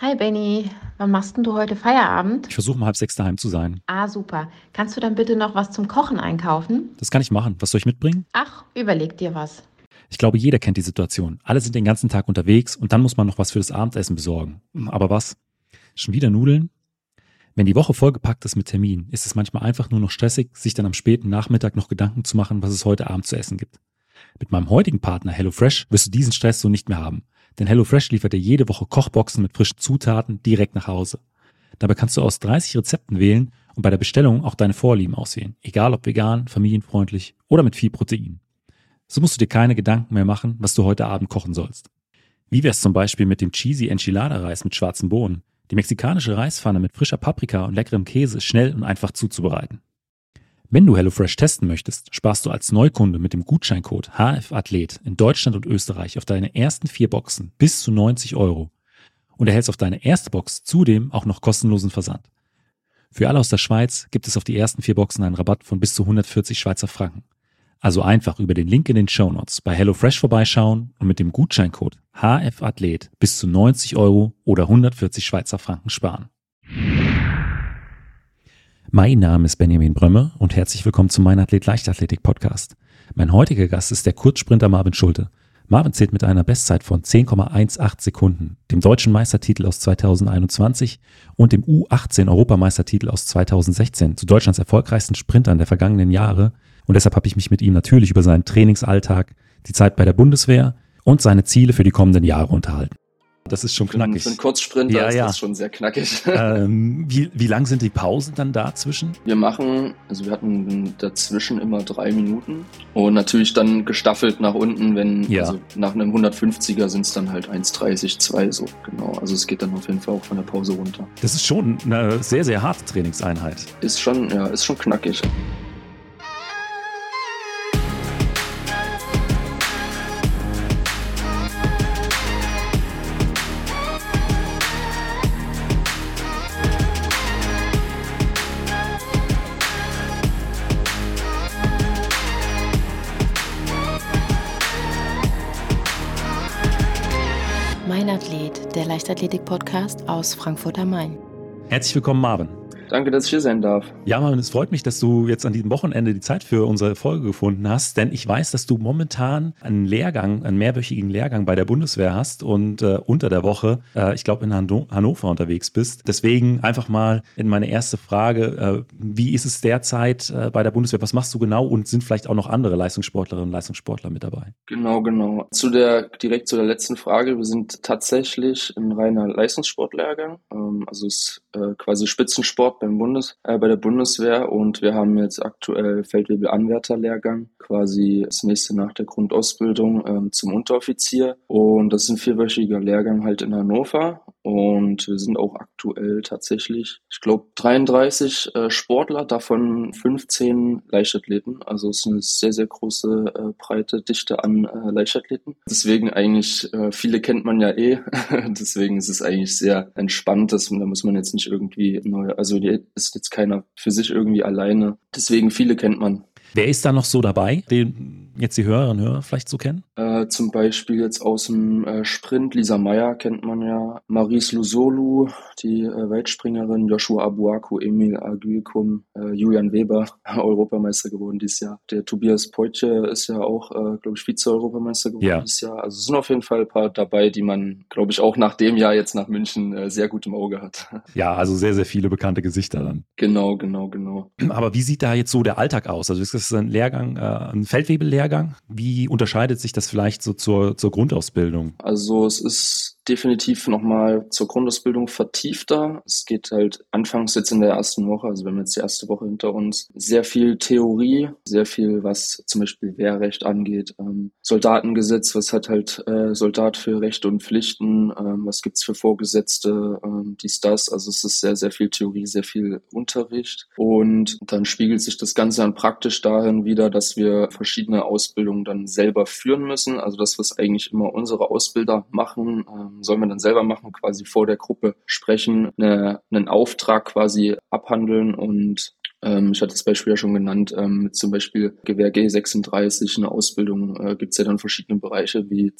Hi Benny, wann machst denn du heute Feierabend? Ich versuche um halb sechs daheim zu sein. Ah, super. Kannst du dann bitte noch was zum Kochen einkaufen? Das kann ich machen. Was soll ich mitbringen? Ach, überleg dir was. Ich glaube, jeder kennt die Situation. Alle sind den ganzen Tag unterwegs und dann muss man noch was für das Abendessen besorgen. Aber was? Schon wieder Nudeln? Wenn die Woche vollgepackt ist mit Terminen, ist es manchmal einfach nur noch stressig, sich dann am späten Nachmittag noch Gedanken zu machen, was es heute Abend zu essen gibt. Mit meinem heutigen Partner HelloFresh wirst du diesen Stress so nicht mehr haben. Denn HelloFresh liefert dir jede Woche Kochboxen mit frischen Zutaten direkt nach Hause. Dabei kannst du aus 30 Rezepten wählen und bei der Bestellung auch deine Vorlieben auswählen. Egal ob vegan, familienfreundlich oder mit viel Protein. So musst du dir keine Gedanken mehr machen, was du heute Abend kochen sollst. Wie wär's zum Beispiel mit dem Cheesy Enchilada Reis mit schwarzen Bohnen? Die mexikanische Reispfanne mit frischer Paprika und leckerem Käse schnell und einfach zuzubereiten. Wenn du HelloFresh testen möchtest, sparst du als Neukunde mit dem Gutscheincode HFAthlet in Deutschland und Österreich auf deine ersten vier Boxen bis zu 90 Euro und erhältst auf deine erste Box zudem auch noch kostenlosen Versand. Für alle aus der Schweiz gibt es auf die ersten vier Boxen einen Rabatt von bis zu 140 Schweizer Franken. Also einfach über den Link in den Show Notes bei HelloFresh vorbeischauen und mit dem Gutscheincode HFAthlet bis zu 90 Euro oder 140 Schweizer Franken sparen. Mein Name ist Benjamin Brömme und herzlich willkommen zum Mein Athlet Leichtathletik Podcast. Mein heutiger Gast ist der Kurzsprinter Marvin Schulte. Marvin zählt mit einer Bestzeit von 10,18 Sekunden, dem deutschen Meistertitel aus 2021 und dem U18 Europameistertitel aus 2016 zu Deutschlands erfolgreichsten Sprintern der vergangenen Jahre. Und deshalb habe ich mich mit ihm natürlich über seinen Trainingsalltag, die Zeit bei der Bundeswehr und seine Ziele für die kommenden Jahre unterhalten. Das ist schon knackig. Für einen Kurzsprinter ja, ist ja. das schon sehr knackig. Ähm, wie, wie lang sind die Pausen dann dazwischen? Wir machen, also wir hatten dazwischen immer drei Minuten und natürlich dann gestaffelt nach unten, wenn, Ja. also nach einem 150er sind es dann halt 1,30, 2 so, genau. Also es geht dann auf jeden Fall auch von der Pause runter. Das ist schon eine sehr, sehr harte Trainingseinheit. Ist schon, ja, ist schon knackig. Der Leichtathletik-Podcast aus Frankfurt am Main. Herzlich willkommen, Marvin. Danke, dass ich hier sein darf. Ja, Marvin, es freut mich, dass du jetzt an diesem Wochenende die Zeit für unsere Folge gefunden hast, denn ich weiß, dass du momentan einen Lehrgang, einen mehrwöchigen Lehrgang bei der Bundeswehr hast und äh, unter der Woche, äh, ich glaube, in Hanno Hannover unterwegs bist. Deswegen einfach mal in meine erste Frage, äh, wie ist es derzeit äh, bei der Bundeswehr? Was machst du genau und sind vielleicht auch noch andere Leistungssportlerinnen und Leistungssportler mit dabei? Genau, genau. Zu der, direkt zu der letzten Frage. Wir sind tatsächlich ein reiner Leistungssportlehrgang. Ähm, also es ist äh, quasi Spitzensport beim Bundes, äh, bei der Bundeswehr und wir haben jetzt aktuell Feldwebel-Anwärterlehrgang, quasi das nächste nach der Grundausbildung ähm, zum Unteroffizier. Und das ist ein vierwöchiger Lehrgang halt in Hannover. Und wir sind auch aktuell tatsächlich, ich glaube, 33 äh, Sportler, davon 15 Leichtathleten. Also es ist eine sehr, sehr große, äh, breite Dichte an äh, Leichtathleten. Deswegen eigentlich, äh, viele kennt man ja eh. Deswegen ist es eigentlich sehr entspannt. Das, da muss man jetzt nicht irgendwie neu, also ist jetzt keiner für sich irgendwie alleine. Deswegen viele kennt man. Wer ist da noch so dabei, den jetzt die Hörerinnen und Hörer vielleicht so kennen? Äh, zum Beispiel jetzt aus dem äh, Sprint, Lisa Meyer kennt man ja, Maris Lusolu, die äh, Weitspringerin, Joshua Abuaku, Emil Agülkum, äh, Julian Weber, Europameister geworden dieses Jahr. Der Tobias Poitje ist ja auch, äh, glaube ich, Vize-Europameister geworden Ja. dieses Jahr. Also es sind auf jeden Fall ein paar dabei, die man, glaube ich, auch nach dem Jahr jetzt nach München äh, sehr gut im Auge hat. Ja, also sehr, sehr viele bekannte Gesichter dann. genau, genau, genau. Aber wie sieht da jetzt so der Alltag aus? Also ist das ein Lehrgang, ein Feldwebellehrgang? Wie unterscheidet sich das vielleicht so zur, zur Grundausbildung? Also es ist definitiv nochmal zur Grundausbildung vertiefter. Es geht halt anfangs jetzt in der ersten Woche, also wir haben jetzt die erste Woche hinter uns, sehr viel Theorie, sehr viel, was zum Beispiel Wehrrecht angeht, ähm, Soldatengesetz, was hat halt äh, Soldat für Rechte und Pflichten, ähm, was gibt's für Vorgesetzte, ähm, dies, das. Also es ist sehr, sehr viel Theorie, sehr viel Unterricht. Und dann spiegelt sich das Ganze dann praktisch darin wieder, dass wir verschiedene Ausbildungen dann selber führen müssen. Also das, was eigentlich immer unsere Ausbilder machen, ähm, sollen wir dann selber machen, quasi vor der Gruppe sprechen, eine, einen Auftrag quasi abhandeln und Ähm, ich hatte das Beispiel ja schon genannt, ähm, mit zum Beispiel Gewehr G36, eine Ausbildung, äh, gibt es ja dann verschiedene Bereiche wie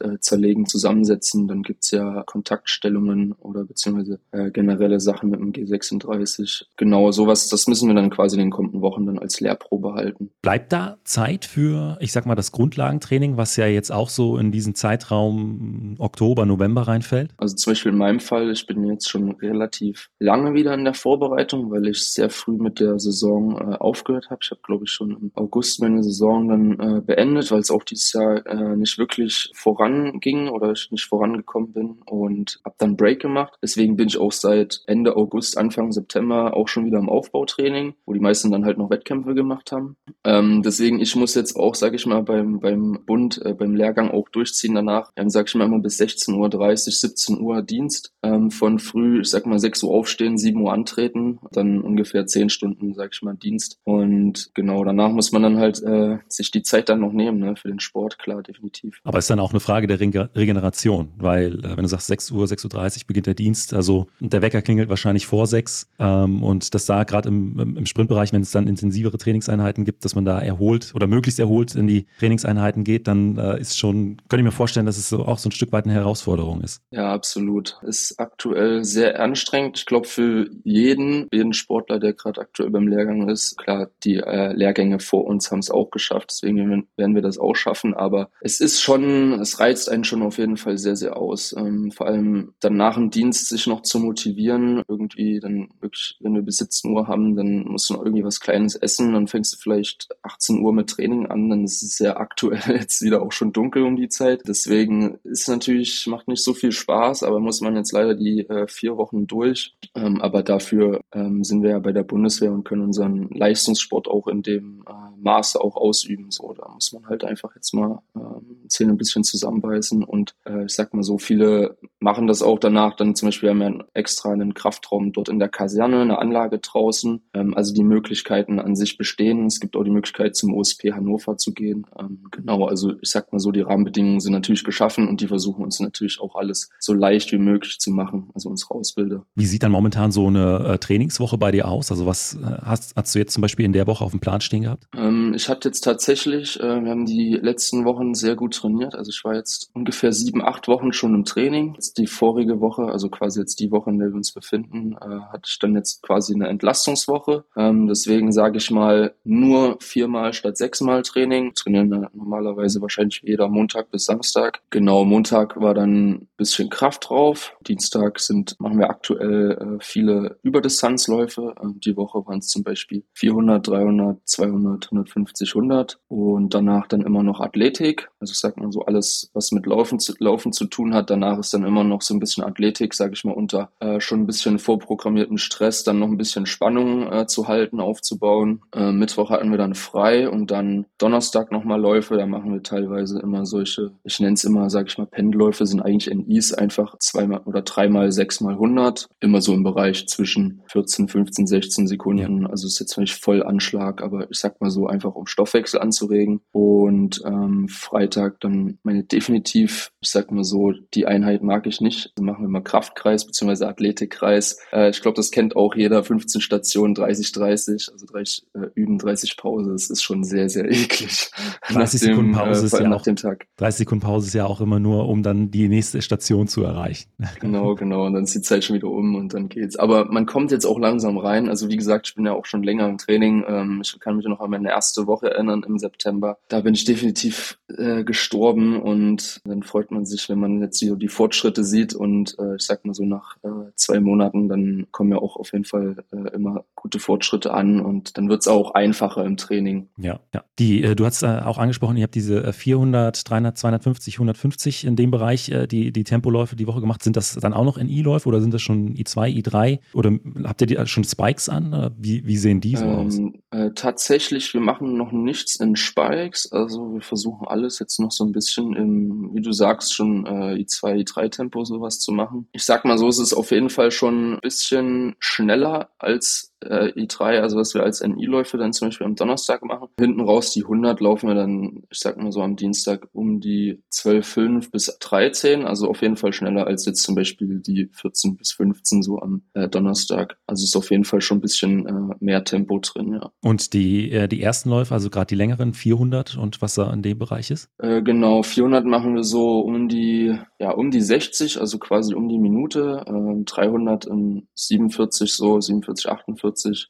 äh, Zerlegen, Zusammensetzen, dann gibt es ja Kontaktstellungen oder beziehungsweise äh, generelle Sachen mit dem G36. Genau, sowas, das müssen wir dann quasi in den kommenden Wochen dann als Lehrprobe halten. Bleibt da Zeit für, ich sag mal, das Grundlagentraining, was ja jetzt auch so in diesen Zeitraum Oktober, November reinfällt? Also zum Beispiel in meinem Fall, ich bin jetzt schon relativ lange wieder in der Vorbereitung, weil ich sehr früh mit der Saison äh, aufgehört habe. Ich habe, glaube ich, schon im August meine Saison dann äh, beendet, weil es auch dieses Jahr äh, nicht wirklich voranging oder ich nicht vorangekommen bin und habe dann Break gemacht. Deswegen bin ich auch seit Ende August, Anfang September auch schon wieder im Aufbautraining, wo die meisten dann halt noch Wettkämpfe gemacht haben. Ähm, deswegen, ich muss jetzt auch, sage ich mal, beim, beim Bund, äh, beim Lehrgang auch durchziehen danach. Dann sage ich mal immer bis 16.30 Uhr, 17 Uhr Dienst. Ähm, von früh, ich sag mal 6 Uhr aufstehen, 7 Uhr antreten, dann ungefähr 10 Stunden, sag ich mal, Dienst. Und genau, danach muss man dann halt äh, sich die Zeit dann noch nehmen, ne, für den Sport, klar, definitiv. Aber ist dann auch eine Frage der Regeneration, weil äh, wenn du sagst 6 Uhr, 6.30 Uhr beginnt der Dienst, also der Wecker klingelt wahrscheinlich vor 6 ähm, und das da gerade im, im Sprintbereich, wenn es dann intensivere Trainingseinheiten gibt, dass man da erholt oder möglichst erholt in die Trainingseinheiten geht, dann äh, ist schon, könnte ich mir vorstellen, dass es auch so ein Stück weit eine Herausforderung ist. Ja, absolut. Ist aktuell sehr anstrengend. Ich glaube für jeden, jeden Sportler, der gerade aktuell beim Lehrgang ist, klar, die äh, Lehrgänge vor uns haben es auch geschafft, deswegen werden wir das auch schaffen. Aber es ist schon, es reizt einen schon auf jeden Fall sehr, sehr aus. Ähm, vor allem dann nach dem Dienst sich noch zu motivieren, irgendwie dann wirklich, wenn wir bis 17 Uhr haben, dann musst du noch irgendwie was Kleines essen, dann fängst du vielleicht 18 Uhr mit Training an, dann ist es ja aktuell jetzt wieder auch schon dunkel um die Zeit. Deswegen ist natürlich, macht nicht so viel Spaß, aber muss man jetzt leider die äh, vier Wochen durch. Ähm, aber dafür ähm, sind wir ja bei der Bundeswehr und können unseren Leistungssport auch in dem äh, Maße auch ausüben. So, da muss man halt einfach jetzt mal ähm, Zähne ein bisschen zusammenbeißen und äh, ich sag mal so, viele machen das auch danach. Dann zum Beispiel haben wir extra einen Kraftraum dort in der Kaserne, eine Anlage draußen. Ähm, also die Möglichkeiten an sich bestehen. Es gibt auch die Möglichkeit zum OSP Hannover zu gehen. Ähm, genau, also ich sag mal so, die Rahmenbedingungen sind natürlich geschaffen und die versuchen uns natürlich auch alles so leicht wie möglich zu machen, also unsere Ausbilder. Wie sieht dann momentan so eine äh, Trainingswoche bei dir aus? Also was äh, hast, hast du jetzt zum Beispiel in der Woche auf dem Plan stehen gehabt? Ähm, ich hatte jetzt tatsächlich, äh, wir haben die letzten Wochen sehr gut trainiert. Also ich war jetzt ungefähr sieben, acht Wochen schon im Training. Jetzt die vorige Woche, also quasi jetzt die Woche, in der wir uns befinden, äh, hatte ich dann jetzt quasi eine Entlastungswoche. Ähm, deswegen sage ich mal nur viermal statt sechsmal Training. Trainieren normalerweise wahrscheinlich jeder Montag bis Samstag. Genau, Montag war dann ein bisschen Kraft drauf. Dienstag sind, machen wir aktuell äh, viele Überdistanzläufe. Äh, die Woche waren es zum Beispiel 400, 300, 200, 150, 100 und danach dann immer noch Athletik. Also ich sag mal so alles, was mit Laufen zu, Laufen zu tun hat. Danach ist dann immer noch so ein bisschen Athletik, sage ich mal, unter äh, schon ein bisschen vorprogrammierten Stress, dann noch ein bisschen Spannung äh, zu halten, aufzubauen. Äh, Mittwoch hatten wir dann frei und dann Donnerstag nochmal Läufe. Da machen wir teilweise immer solche, ich nenne es immer, sage ich mal, Pendelläufe sind eigentlich NIs einfach zweimal oder dreimal, sechsmal 100. Immer so im Bereich zwischen 14, 15, 16 Sekunden. Ja. Also ist jetzt nicht voll Anschlag, aber ich sag mal so einfach, um Stoffwechsel anzuregen. Und ähm, Freitag dann meine definitiv, ich sag mal so, die Einheit mag ich nicht. Dann machen wir mal Kraftkreis bzw. Athletikkreis. Äh, ich glaube, das kennt auch jeder. 15 Stationen, 30, 30, also 30 äh, üben, 30 Pause. Das ist schon sehr, sehr eklig. 30 Sekunden Pause äh, ist ja auch, dem Tag. 30 Sekunden Pause ist ja auch immer nur, um dann die nächste Station zu erreichen. Genau, genau. Und dann ist die Zeit schon wieder um und dann geht's. Aber man kommt jetzt auch langsam rein. Also wie gesagt, ich bin ja auch schon länger im Training. Ähm, ich kann mich noch an meine erste Woche erinnern im September. Da bin ich definitiv äh, gestorben und dann freut man sich, wenn man jetzt die, die Fortschritte sieht und äh, ich sag mal so nach äh, zwei Monaten, dann kommen ja auch auf jeden Fall äh, immer gute Fortschritte an und dann wird's auch einfacher im Training. Ja, ja. Die, äh, du hast äh, auch angesprochen, ihr habt diese 400, 300, 250, 150 in dem Bereich, die, die Tempoläufe die Woche gemacht. Sind das dann auch noch in E-Läufe oder sind das schon I2, I3? Oder habt ihr die schon Spikes an? Wie, wie sehen die so ähm, aus? Äh, tatsächlich, wir machen noch nichts in Spikes. Also wir versuchen alles jetzt noch so ein bisschen im, wie du sagst, schon äh, I2, I3-Tempo sowas zu machen. Ich sag mal so, es ist auf jeden Fall schon ein bisschen schneller als äh, I3, also was wir als NI-Läufe dann zum Beispiel am Donnerstag machen. Hinten raus die 100 laufen wir dann, ich sag mal so am Dienstag um die 12,5 bis 13, also auf jeden Fall schneller als jetzt zum Beispiel die 14 bis 15 so am äh, Donnerstag. Also ist auf jeden Fall schon ein bisschen äh, mehr Tempo drin, ja. Und die, äh, die ersten Läufe, also gerade die längeren 400 und was da in dem Bereich ist? Äh, genau, 400 machen wir so um die, ja, um die 60, also quasi um die Minute, äh, 300 in 47 so, 47, 48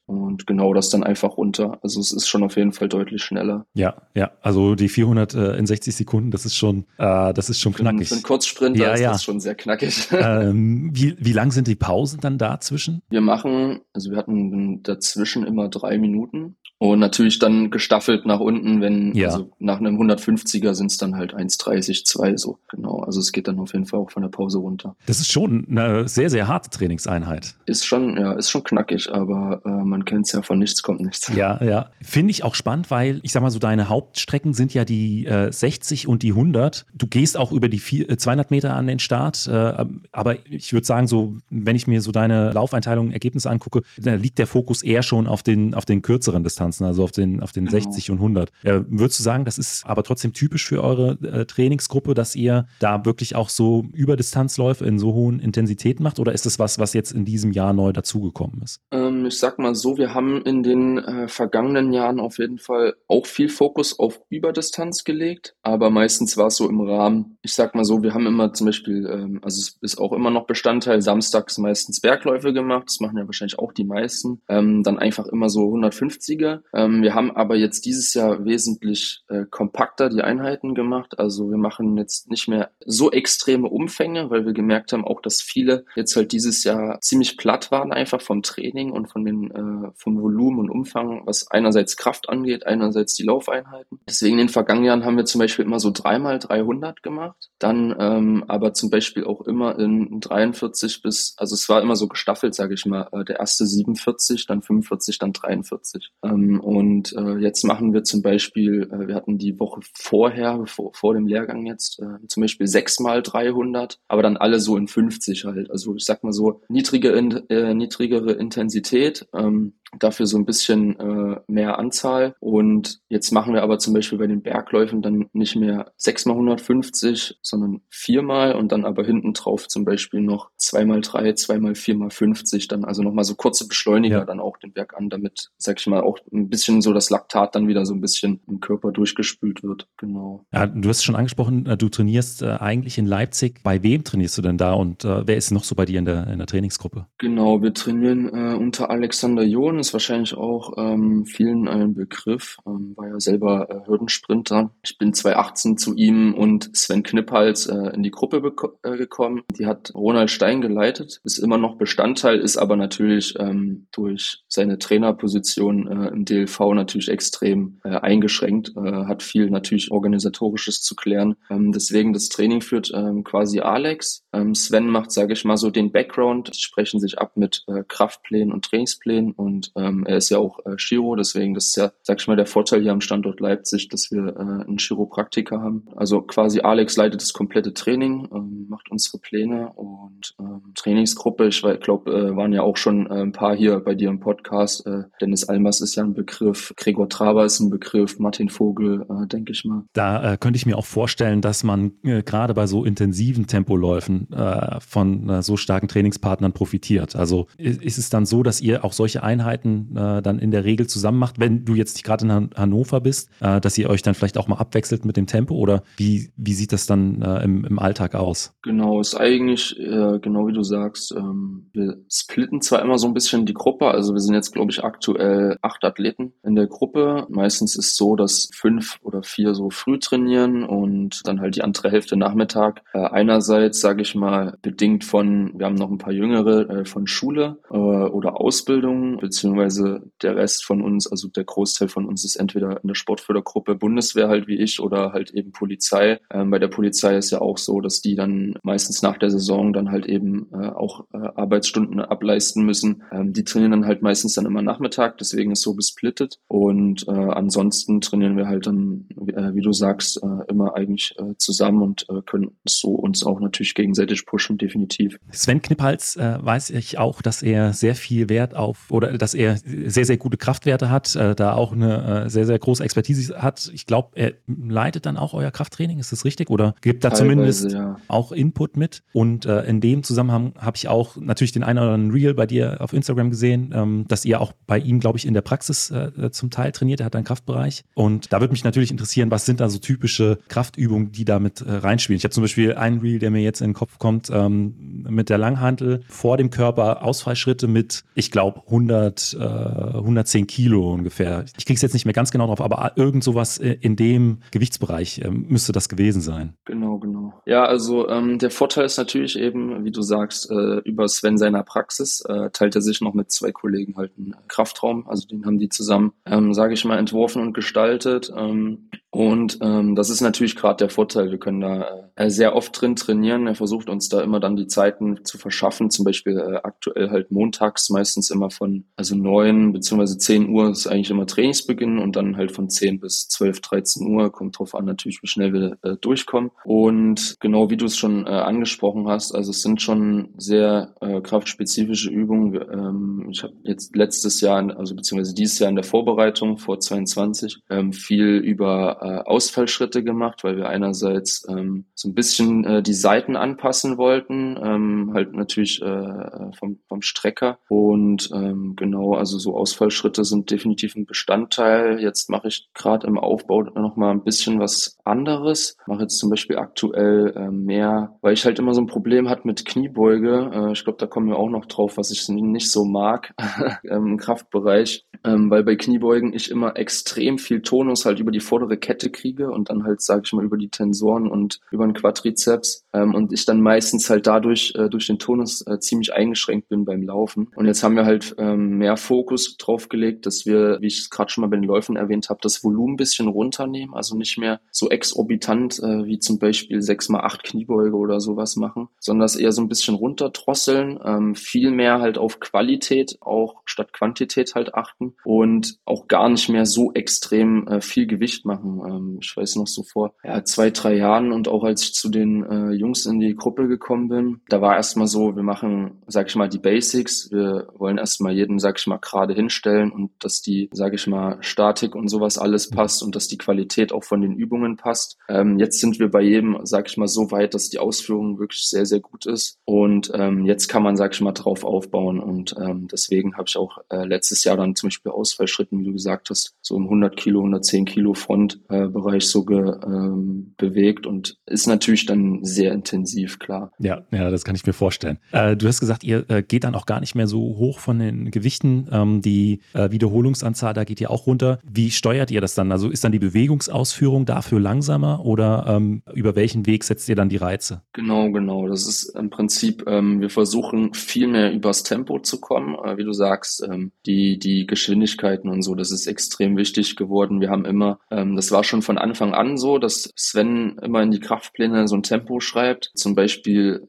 und genau das dann einfach runter. Also es ist schon auf jeden Fall deutlich schneller. Ja, ja, also die 400 äh, in 60 Sekunden, das ist schon, äh, das ist schon knackig. Für einen Kurzsprinter ja, ist ja. das schon sehr knackig. Ähm, wie, wie lang sind die Pausen dann dazwischen? Wir machen, also wir hatten dazwischen immer drei Minuten und natürlich dann gestaffelt nach unten, wenn, Ja. also nach einem 150er sind es dann halt 1,30, 2 so. Genau, also es geht dann auf jeden Fall auch von der Pause runter. Das ist schon eine sehr, sehr harte Trainingseinheit. Ist schon, ja, ist schon knackig, aber äh, man kennt es ja von nichts kommt nichts. Ja, ja. Finde ich auch spannend, weil ich sag mal so, deine Hauptstrecken sind ja die äh, 60 und die 100. Du gehst auch über die vier, äh, 200 Meter an den Start. Äh, aber ich würde sagen, so, wenn ich mir so deine Laufeinteilung, Ergebnisse angucke, da liegt der Fokus eher schon auf den, auf den kürzeren Distanzen, also auf den, auf den Genau. 60 und 100. Äh, würdest du sagen, das ist aber trotzdem typisch für eure äh, Trainingsgruppe, dass ihr da wirklich auch so Überdistanzläufe in so hohen Intensitäten macht? Oder ist das was, was jetzt in diesem Jahr neu dazugekommen ist? Ähm, ich sag mal so, wir haben in den äh, vergangenen Jahren auf jeden Fall auch viel Fokus auf Überdistanz gelegt, aber meistens war es so im Rahmen. Ich sag mal so, wir haben immer zum Beispiel, ähm, also es ist auch immer noch Bestandteil, samstags meistens Bergläufe gemacht, das machen ja wahrscheinlich auch die meisten, ähm, dann einfach immer so 150er. Ähm, wir haben aber jetzt dieses Jahr wesentlich äh, kompakter die Einheiten gemacht, also wir machen jetzt nicht mehr so extreme Umfänge, weil wir gemerkt haben auch, dass viele jetzt halt dieses Jahr ziemlich platt waren einfach vom Training und von den äh, vom Volumen und Umfang, was einerseits Kraft angeht, einerseits die Laufeinheiten. Deswegen in den vergangenen Jahren haben wir zum Beispiel immer so dreimal 300 gemacht, dann ähm, aber zum Beispiel auch immer in 43 bis, also es war immer so gestaffelt, sage ich mal, äh, der erste 47, dann 45, dann 43. Ähm, und äh, jetzt machen wir zum Beispiel, äh, wir hatten die Woche vorher, vor, vor dem Lehrgang jetzt, äh, zum Beispiel sechsmal 300, aber dann alle so in 50 halt. Also ich sag mal so, niedrige, in, äh, niedrigere Intensität, ähm, dafür so ein bisschen äh, mehr Anzahl. Und jetzt machen wir aber zum Beispiel bei den Bergläufen dann nicht mehr sechsmal 150, sondern viermal und dann aber hinten drauf zum Beispiel noch zweimal drei, zweimal viermal 50, dann also nochmal so kurze Beschleuniger Ja. dann auch den Berg an, damit, sag ich mal, auch ein bisschen so das Laktat dann wieder so ein bisschen im Körper durchgespült wird. Genau. Ja, du hast schon angesprochen, äh, du trainierst äh, eigentlich in Leipzig. Bei wem trainierst du denn da und äh, wer ist noch so bei dir in der, in der Trainingsgruppe? Genau, wir trainieren äh, unter Alexander John, ist wahrscheinlich auch ähm, vielen ein Begriff, ähm, war ja selber äh, Hürdensprinter. Ich bin 2018 zu ihm und Sven Knipphals äh, in die Gruppe äh, gekommen. Die hat Ronald Stein geleitet, ist immer noch Bestandteil, ist aber natürlich ähm, durch seine Trainerposition äh, im DLV natürlich extrem äh, eingeschränkt, äh, hat viel natürlich organisatorisches zu klären. Ähm, deswegen das Training führt ähm, quasi Alex. Ähm, Sven macht, sage ich mal, so den Background, die sprechen sich ab mit äh, Kraftplänen und Trainingsplänen und ähm, er ist ja auch äh, Chiro, deswegen das ist ja, sag ich mal, der Vorteil hier am Standort Leipzig, dass wir äh, einen Chiropraktiker haben. Also quasi Alex leitet das komplette Training, ähm, macht unsere Pläne und ähm, Trainingsgruppe, ich glaube, äh, waren ja auch schon äh, ein paar hier bei dir im Podcast. Äh, Dennis Almers ist ja ein Begriff, Gregor Traber ist ein Begriff, Martin Vogel, äh, denke ich mal. Da äh, könnte ich mir auch vorstellen, dass man äh, gerade bei so intensiven Tempoläufen äh, von äh, so starken Trainingspartnern profitiert. Also ist es dann so, dass ihr auch solche Einheiten äh, dann in der Regel zusammen macht, wenn du jetzt gerade in Han Hannover bist, äh, dass ihr euch dann vielleicht auch mal abwechselt mit dem Tempo oder wie, wie sieht das dann äh, im, im Alltag aus? Genau, ist eigentlich äh, genau wie du sagst. Ähm, wir splitten zwar immer so ein bisschen die Gruppe, also wir sind jetzt glaube ich aktuell acht Athleten in der Gruppe. Meistens ist so, dass fünf oder vier so früh trainieren und dann halt die andere Hälfte Nachmittag. Äh, einerseits sage ich mal bedingt von, wir haben noch ein paar Jüngere äh, von Schule oder Ausbildung beziehungsweise der Rest von uns, also der Großteil von uns ist entweder in der Sportfördergruppe Bundeswehr halt wie ich oder halt eben Polizei. Ähm, bei der Polizei ist ja auch so, dass die dann meistens nach der Saison dann halt eben äh, auch äh, Arbeitsstunden ableisten müssen. Ähm, die trainieren dann halt meistens dann immer Nachmittag, deswegen ist so gesplittet. Und äh, ansonsten trainieren wir halt dann, äh, wie du sagst, äh, immer eigentlich äh, zusammen und können so uns auch natürlich gegenseitig pushen, definitiv. Sven Kniphals weiß ich auch, dass er sehr viel Wert auf oder dass er sehr, sehr gute Kraftwerte hat, äh, da auch eine äh, sehr, sehr große Expertise hat. Ich glaube, er leitet dann auch euer Krafttraining, ist das richtig? Oder gibt da Teilweise, zumindest ja. auch Input mit? Und äh, in dem Zusammenhang habe ich auch natürlich den einen oder anderen Reel bei dir auf Instagram gesehen, ähm, dass ihr auch bei ihm, glaube ich, in der Praxis äh, zum Teil trainiert. Er hat einen Kraftbereich. Und da würde mich natürlich interessieren, was sind da so typische Kraftübungen, die da mit äh, reinspielen? Ich habe zum Beispiel einen Reel, der mir jetzt in den Kopf kommt, ähm, mit der Langhantel vor dem Körper Ausfallschritte mit, ich glaube, 100, äh, 110 Kilo ungefähr. Ich kriege es jetzt nicht mehr ganz genau drauf, aber irgend sowas äh, in dem Gewichtsbereich äh, müsste das gewesen sein. Genau, genau. Ja, also ähm, der Vorteil ist natürlich eben, wie du sagst, äh, über Sven seiner Praxis äh, teilt er sich noch mit zwei Kollegen halt einen Kraftraum. Also den haben die zusammen, ähm, sage ich mal, entworfen und gestaltet. Ähm, und ähm, das ist natürlich gerade der Vorteil. Wir können da äh, sehr oft drin trainieren. Er versucht uns da immer dann die Zeiten zu verschaffen. Zum Beispiel äh, aktuell halt montags meistens immer von also neun beziehungsweise zehn Uhr ist eigentlich immer Trainingsbeginn und dann halt von zehn bis zwölf, dreizehn Uhr. Kommt drauf an natürlich, wie schnell wir äh, durchkommen. Und genau wie du es schon äh, angesprochen hast, also es sind schon sehr äh, kraftspezifische Übungen. Ähm, ich habe jetzt letztes Jahr, also beziehungsweise dieses Jahr in der Vorbereitung vor 22 ähm, viel über äh, Ausfallschritte gemacht, weil wir einerseits ähm, so ein bisschen äh, die Seiten anpassen wollten, ähm, halt natürlich äh, vom, vom Strecker. Und ähm, genau, also so Ausfallschritte sind definitiv ein Bestandteil. Jetzt mache ich gerade im Aufbau noch mal ein bisschen was anderes. Mache jetzt zum Beispiel aktuell äh, mehr, weil ich halt immer so ein Problem hatte mit Kniebeuge. Äh, ich glaube, da kommen wir auch noch drauf, was ich nicht so mag im Kraftbereich, ähm, weil bei Kniebeugen ich immer extrem viel Tonus halt über die vordere Kette kriege und dann halt, sage ich mal, über die Tensoren und über den Quadrizeps ähm, und ich dann meistens halt dadurch äh, durch den Tonus äh, ziemlich eingeschränkt bin beim Laufen. Und jetzt haben wir halt ähm, mehr Fokus drauf gelegt, dass wir, wie ich es gerade schon mal bei den Läufen erwähnt habe, das Volumen ein bisschen runternehmen, also nicht mehr so exorbitant äh, wie zum Beispiel 6 mal 8 Kniebeuge oder sowas machen, sondern das eher so ein bisschen runterdrosseln, ähm, viel mehr halt auf Qualität auch statt Quantität halt achten und auch gar nicht mehr so extrem äh, viel Gewicht machen. Ähm, ich weiß noch so vor ja, zwei, drei Jahren und auch als ich zu den äh, Jungs in die Gruppe gekommen bin, da war erstmal so, wir machen, sag ich mal, die Basics. Wir wollen erstmal jeden, sag ich mal, gerade hinstellen und dass die, sag ich mal, Statik und sowas alles passt und dass die Qualität auch von den Übungen passt. Ähm, jetzt sind wir bei jedem, sag ich mal, so weit, dass die Ausführung wirklich sehr, sehr gut ist. Und ähm, jetzt kann man, sag ich mal, drauf aufbauen. Und ähm, deswegen habe ich auch äh, letztes Jahr dann zum Beispiel Ausfallschritten, wie du gesagt hast, so im 100 Kilo, 110 Kilo Frontbereich äh, so ge, ähm, bewegt und ist natürlich dann sehr intensiv, klar. Ja, ja, das kann ich mir vorstellen. Äh, du hast gesagt, ihr äh, geht dann auch gar nicht mehr so hoch von den Gewichten. Ähm, die äh, Wiederholungsanzahl, da geht ihr auch runter. Wie steuert ihr das dann? Also ist dann die Bewegungsausführung dafür langsamer oder ähm, über welchen Weg setzt ihr dann die Reize? Genau, genau. Das ist im Prinzip, ähm, wir versuchen viel mehr übers Tempo zu kommen. Äh, wie du sagst, ähm, die, die Geschwindigkeiten und so, das ist extrem wichtig geworden. Wir haben immer, ähm, das war schon von Anfang an so, dass Sven immer in die Kraftpläne so ein Tempo schreibt. Zum Beispiel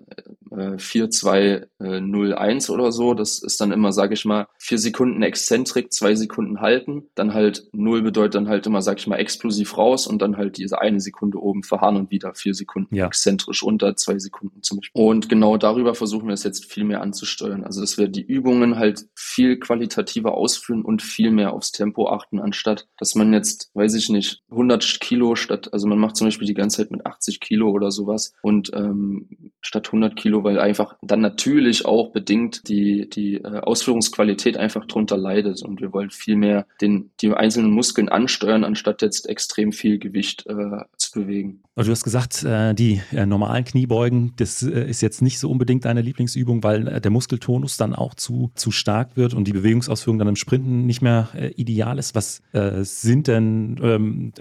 äh, 4201 oder so. Das ist dann immer, sage ich mal, vier Sekunden Exzentrik, zwei Sekunden halten. Dann halt null bedeutet dann halt immer, sag ich mal, explosiv raus und dann halt diese eine Sekunde oben verharren und wieder vier Sekunden ja. exzentrisch unter, zwei Sekunden zum Beispiel. Und genau darüber versuchen wir es jetzt viel mehr anzusteuern. Also dass wir die Übungen halt viel qualitativer ausführen und viel mehr aufs Tempo achten, anstatt dass man jetzt, weiß ich nicht, 100 Kilo statt, also man macht zum Beispiel die ganze Zeit mit 80 Kilo oder sowas und ähm, statt 100 Kilo, weil einfach dann natürlich auch bedingt die, die äh, Ausführungsqualität einfach drunter leidet. Und wir wollen viel mehr den, die einzelnen Muskeln ansteuern, anstatt jetzt extrem viel Gewicht äh, bewegen. Du hast gesagt, äh, die äh, normalen Kniebeugen, das äh, ist jetzt nicht so unbedingt deine Lieblingsübung, weil der Muskeltonus dann auch zu, zu stark wird und die Bewegungsausführung dann im Sprinten nicht mehr ideal ist. Was sind denn, ähm,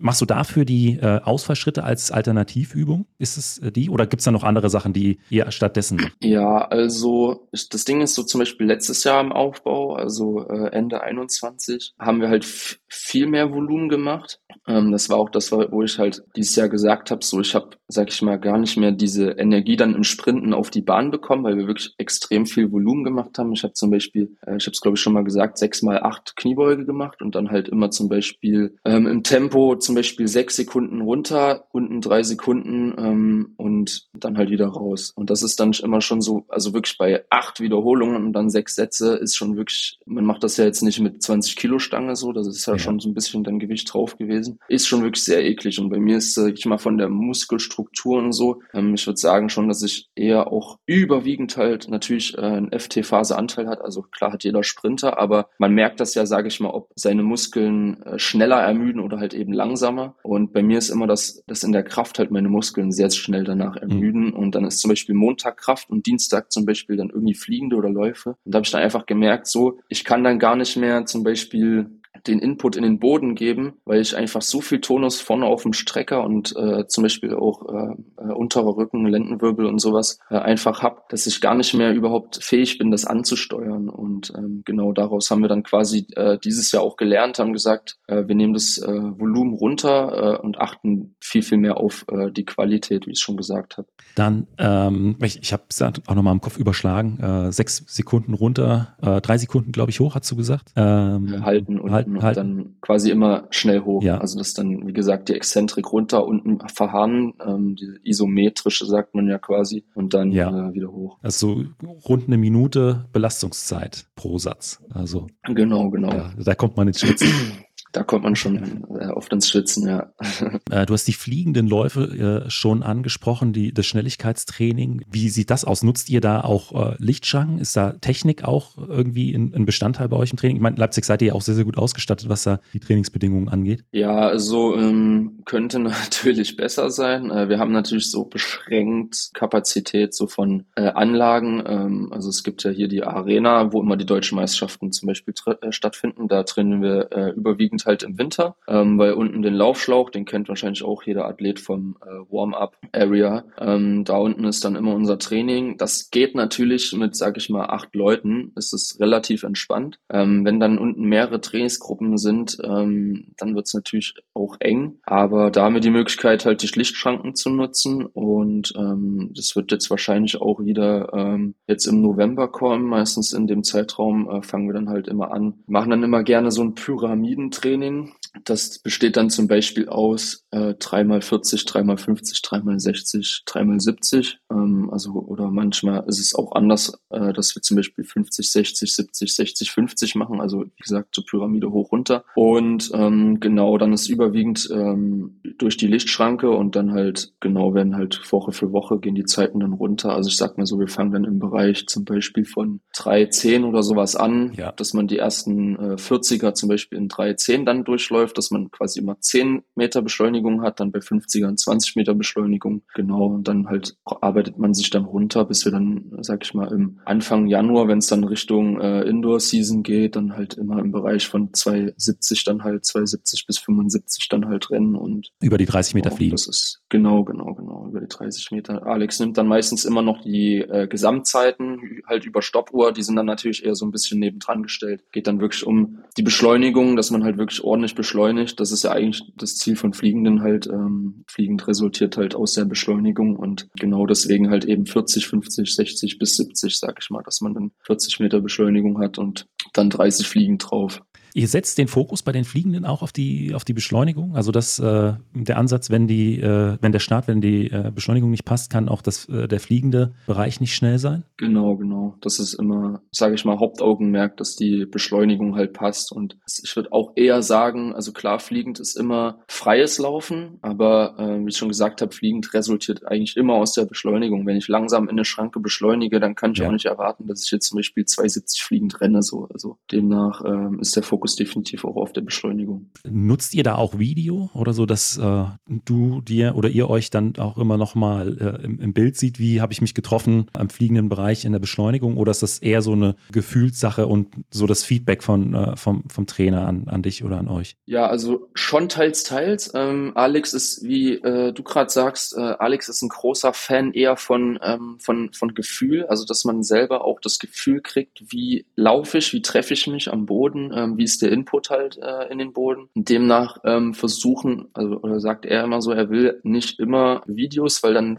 machst du dafür die Ausfallschritte als Alternativübung? Ist es die oder gibt es da noch andere Sachen, die ihr stattdessen macht? Ja, also das Ding ist so zum Beispiel letztes Jahr im Aufbau, also Ende 21, haben wir halt viel mehr Volumen gemacht. Ähm, das war auch das, wo ich halt dieses Jahr gesagt habe, so ich habe, sag ich mal, gar nicht mehr diese Energie dann im Sprinten auf die Bahn bekommen, weil wir wirklich extrem viel Volumen gemacht haben. Ich habe zum Beispiel, äh, ich habe es glaube ich schon mal gesagt, sechs mal acht Kniebeuge gemacht und dann halt immer zum Beispiel ähm, im Tempo zum Beispiel sechs Sekunden runter, unten drei Sekunden ähm, und dann halt wieder raus. Und das ist dann immer schon so, also wirklich bei acht Wiederholungen und dann sechs Sätze ist schon wirklich, man macht das ja jetzt nicht mit 20 Kilo Stange so, das ist ja, ja. schon so ein bisschen dann Gewicht drauf gewesen. Ist schon wirklich sehr eklig. Und bei mir ist, sag ich mal, von der Muskelstruktur und so, ähm, ich würde sagen schon, dass ich eher auch überwiegend halt natürlich äh, einen FT-Phase-Anteil hat. Also klar hat jeder Sprinter, aber man merkt das ja, sage ich mal, ob seine Muskeln äh, schneller ermüden oder halt eben langsamer. Und bei mir ist immer das, dass in der Kraft halt meine Muskeln sehr schnell danach mhm. ermüden. Mhm. Und dann ist zum Beispiel Montag Kraft und Dienstag zum Beispiel dann irgendwie fliegende oder Läufe. Und da habe ich dann einfach gemerkt, so, ich kann dann gar nicht mehr zum Beispiel den Input in den Boden geben, weil ich einfach so viel Tonus vorne auf dem Strecker und äh, zum Beispiel auch äh, äh, unterer Rücken, Lendenwirbel und sowas äh, einfach hab, dass ich gar nicht mehr überhaupt fähig bin, das anzusteuern. Und ähm, genau daraus haben wir dann quasi äh, dieses Jahr auch gelernt, haben gesagt, äh, wir nehmen das äh, Volumen runter äh, und achten viel, viel mehr auf äh, die Qualität, wie ich schon gesagt habe. Dann, ähm, ich, ich habe es auch nochmal im Kopf überschlagen, äh, sechs Sekunden runter, äh, drei Sekunden, glaube ich, hoch, hast du gesagt? Ähm, halten und halten, und halt. dann quasi immer schnell hoch. Ja. Also das dann, wie gesagt, die Exzentrik runter, unten verharren, ähm, die isometrische sagt man ja quasi, und dann ja. äh, wieder hoch. Also rund eine Minute Belastungszeit pro Satz. Also genau, genau. Ja, da kommt man ins Schwitzen. Da kommt man schon äh, oft ins Schwitzen, ja. Äh, du hast die fliegenden Läufe äh, schon angesprochen, die, das Schnelligkeitstraining. Wie sieht das aus? Nutzt ihr da auch Lichtschranken? Ist da Technik auch irgendwie ein, Bestandteil bei euch im Training? Ich meine, Leipzig seid ihr ja auch sehr, sehr gut ausgestattet, was da die Trainingsbedingungen angeht. Ja, also ähm, könnte natürlich besser sein. Wir haben natürlich so beschränkt Kapazität so von Anlagen. Ähm, also es gibt ja hier die Arena, wo immer die deutschen Meisterschaften zum Beispiel stattfinden. Da trainieren wir überwiegend halt im Winter, ähm, weil unten den Laufschlauch, den kennt wahrscheinlich auch jeder Athlet vom äh, Warm-up-Area. Ähm, da unten ist dann immer unser Training. Das geht natürlich mit, sag ich mal, acht Leuten, ist es relativ entspannt. Ähm, wenn dann unten mehrere Trainingsgruppen sind, ähm, dann wird es natürlich auch eng. Aber da haben wir die Möglichkeit, halt die Lichtschranken zu nutzen und ähm, das wird jetzt wahrscheinlich auch wieder ähm, jetzt im November kommen. Meistens in dem Zeitraum äh, fangen wir dann halt immer an. Machen dann immer gerne so ein Pyramidentraining Training. Das besteht dann zum Beispiel aus äh, 3x40, 3x50, 3x60, 3x70. Ähm, also, oder manchmal ist es auch anders, äh, dass wir zum Beispiel 50, 60, 70, 60, 50 machen. Also, wie gesagt, zur Pyramide hoch runter. Und ähm, genau, dann ist überwiegend ähm, durch die Lichtschranke und dann halt, genau, werden halt Woche für Woche gehen die Zeiten dann runter. Also, ich sag mal so, wir fangen dann im Bereich zum Beispiel von 3,10 oder sowas an, ja. dass man die ersten äh, 40er zum Beispiel in 3,10 10 dann durchläuft, dass man quasi immer 10 Meter Beschleunigung hat, dann bei 50ern 20 Meter Beschleunigung. Genau, und dann halt arbeitet man sich dann runter, bis wir dann, sag ich mal, im Anfang Januar, wenn es dann Richtung äh, Indoor-Season geht, dann halt immer im Bereich von 270 dann halt, 270 bis 75 dann halt rennen und über die 30 Meter genau, fliegen. Das ist genau, genau, genau, über die 30 Meter. Alex nimmt dann meistens immer noch die äh, Gesamtzeiten, halt über Stoppuhr, die sind dann natürlich eher so ein bisschen nebendran gestellt. Geht dann wirklich um die Beschleunigung, dass man halt wirklich ordentlich beschleunigt. Das ist ja eigentlich das Ziel von Fliegenden halt. Ähm, Fliegend resultiert halt aus der Beschleunigung und genau deswegen halt eben 40, 50, 60 bis 70, sag ich mal, dass man dann 40 Meter Beschleunigung hat und dann 30 Fliegen drauf. Ihr setzt den Fokus bei den Fliegenden auch auf die, auf die Beschleunigung. Also das, äh, der Ansatz, wenn die, äh, wenn der Start, wenn die äh, Beschleunigung nicht passt, kann auch das, äh, der fliegende Bereich nicht schnell sein? Genau, genau. Das ist immer, sage ich mal, Hauptaugenmerk, dass die Beschleunigung halt passt. Und ich würde auch eher sagen, also klar, fliegend ist immer freies Laufen, aber äh, wie ich schon gesagt habe, fliegend resultiert eigentlich immer aus der Beschleunigung. Wenn ich langsam in eine Schranke beschleunige, dann kann ich ja. auch nicht erwarten, dass ich jetzt zum Beispiel 270 fliegend renne. So. Also demnach ähm, ist der Fokus Fokus definitiv auch auf der Beschleunigung. Nutzt ihr da auch Video oder so, dass äh, du dir oder ihr euch dann auch immer noch mal äh, im, im, Bild sieht, wie habe ich mich getroffen am fliegenden Bereich in der Beschleunigung oder ist das eher so eine Gefühlssache und so das Feedback von, äh, vom, vom Trainer an, an dich oder an euch? Ja, also schon teils, teils. Ähm, Alex ist, wie äh, du gerade sagst, äh, Alex ist ein großer Fan eher von, ähm, von, von Gefühl, also dass man selber auch das Gefühl kriegt, wie laufe ich, wie treffe ich mich am Boden, ähm, wie ist fließt der Input halt äh, in den Boden. Und demnach ähm, versuchen, also oder sagt er immer so, er will nicht immer Videos, weil dann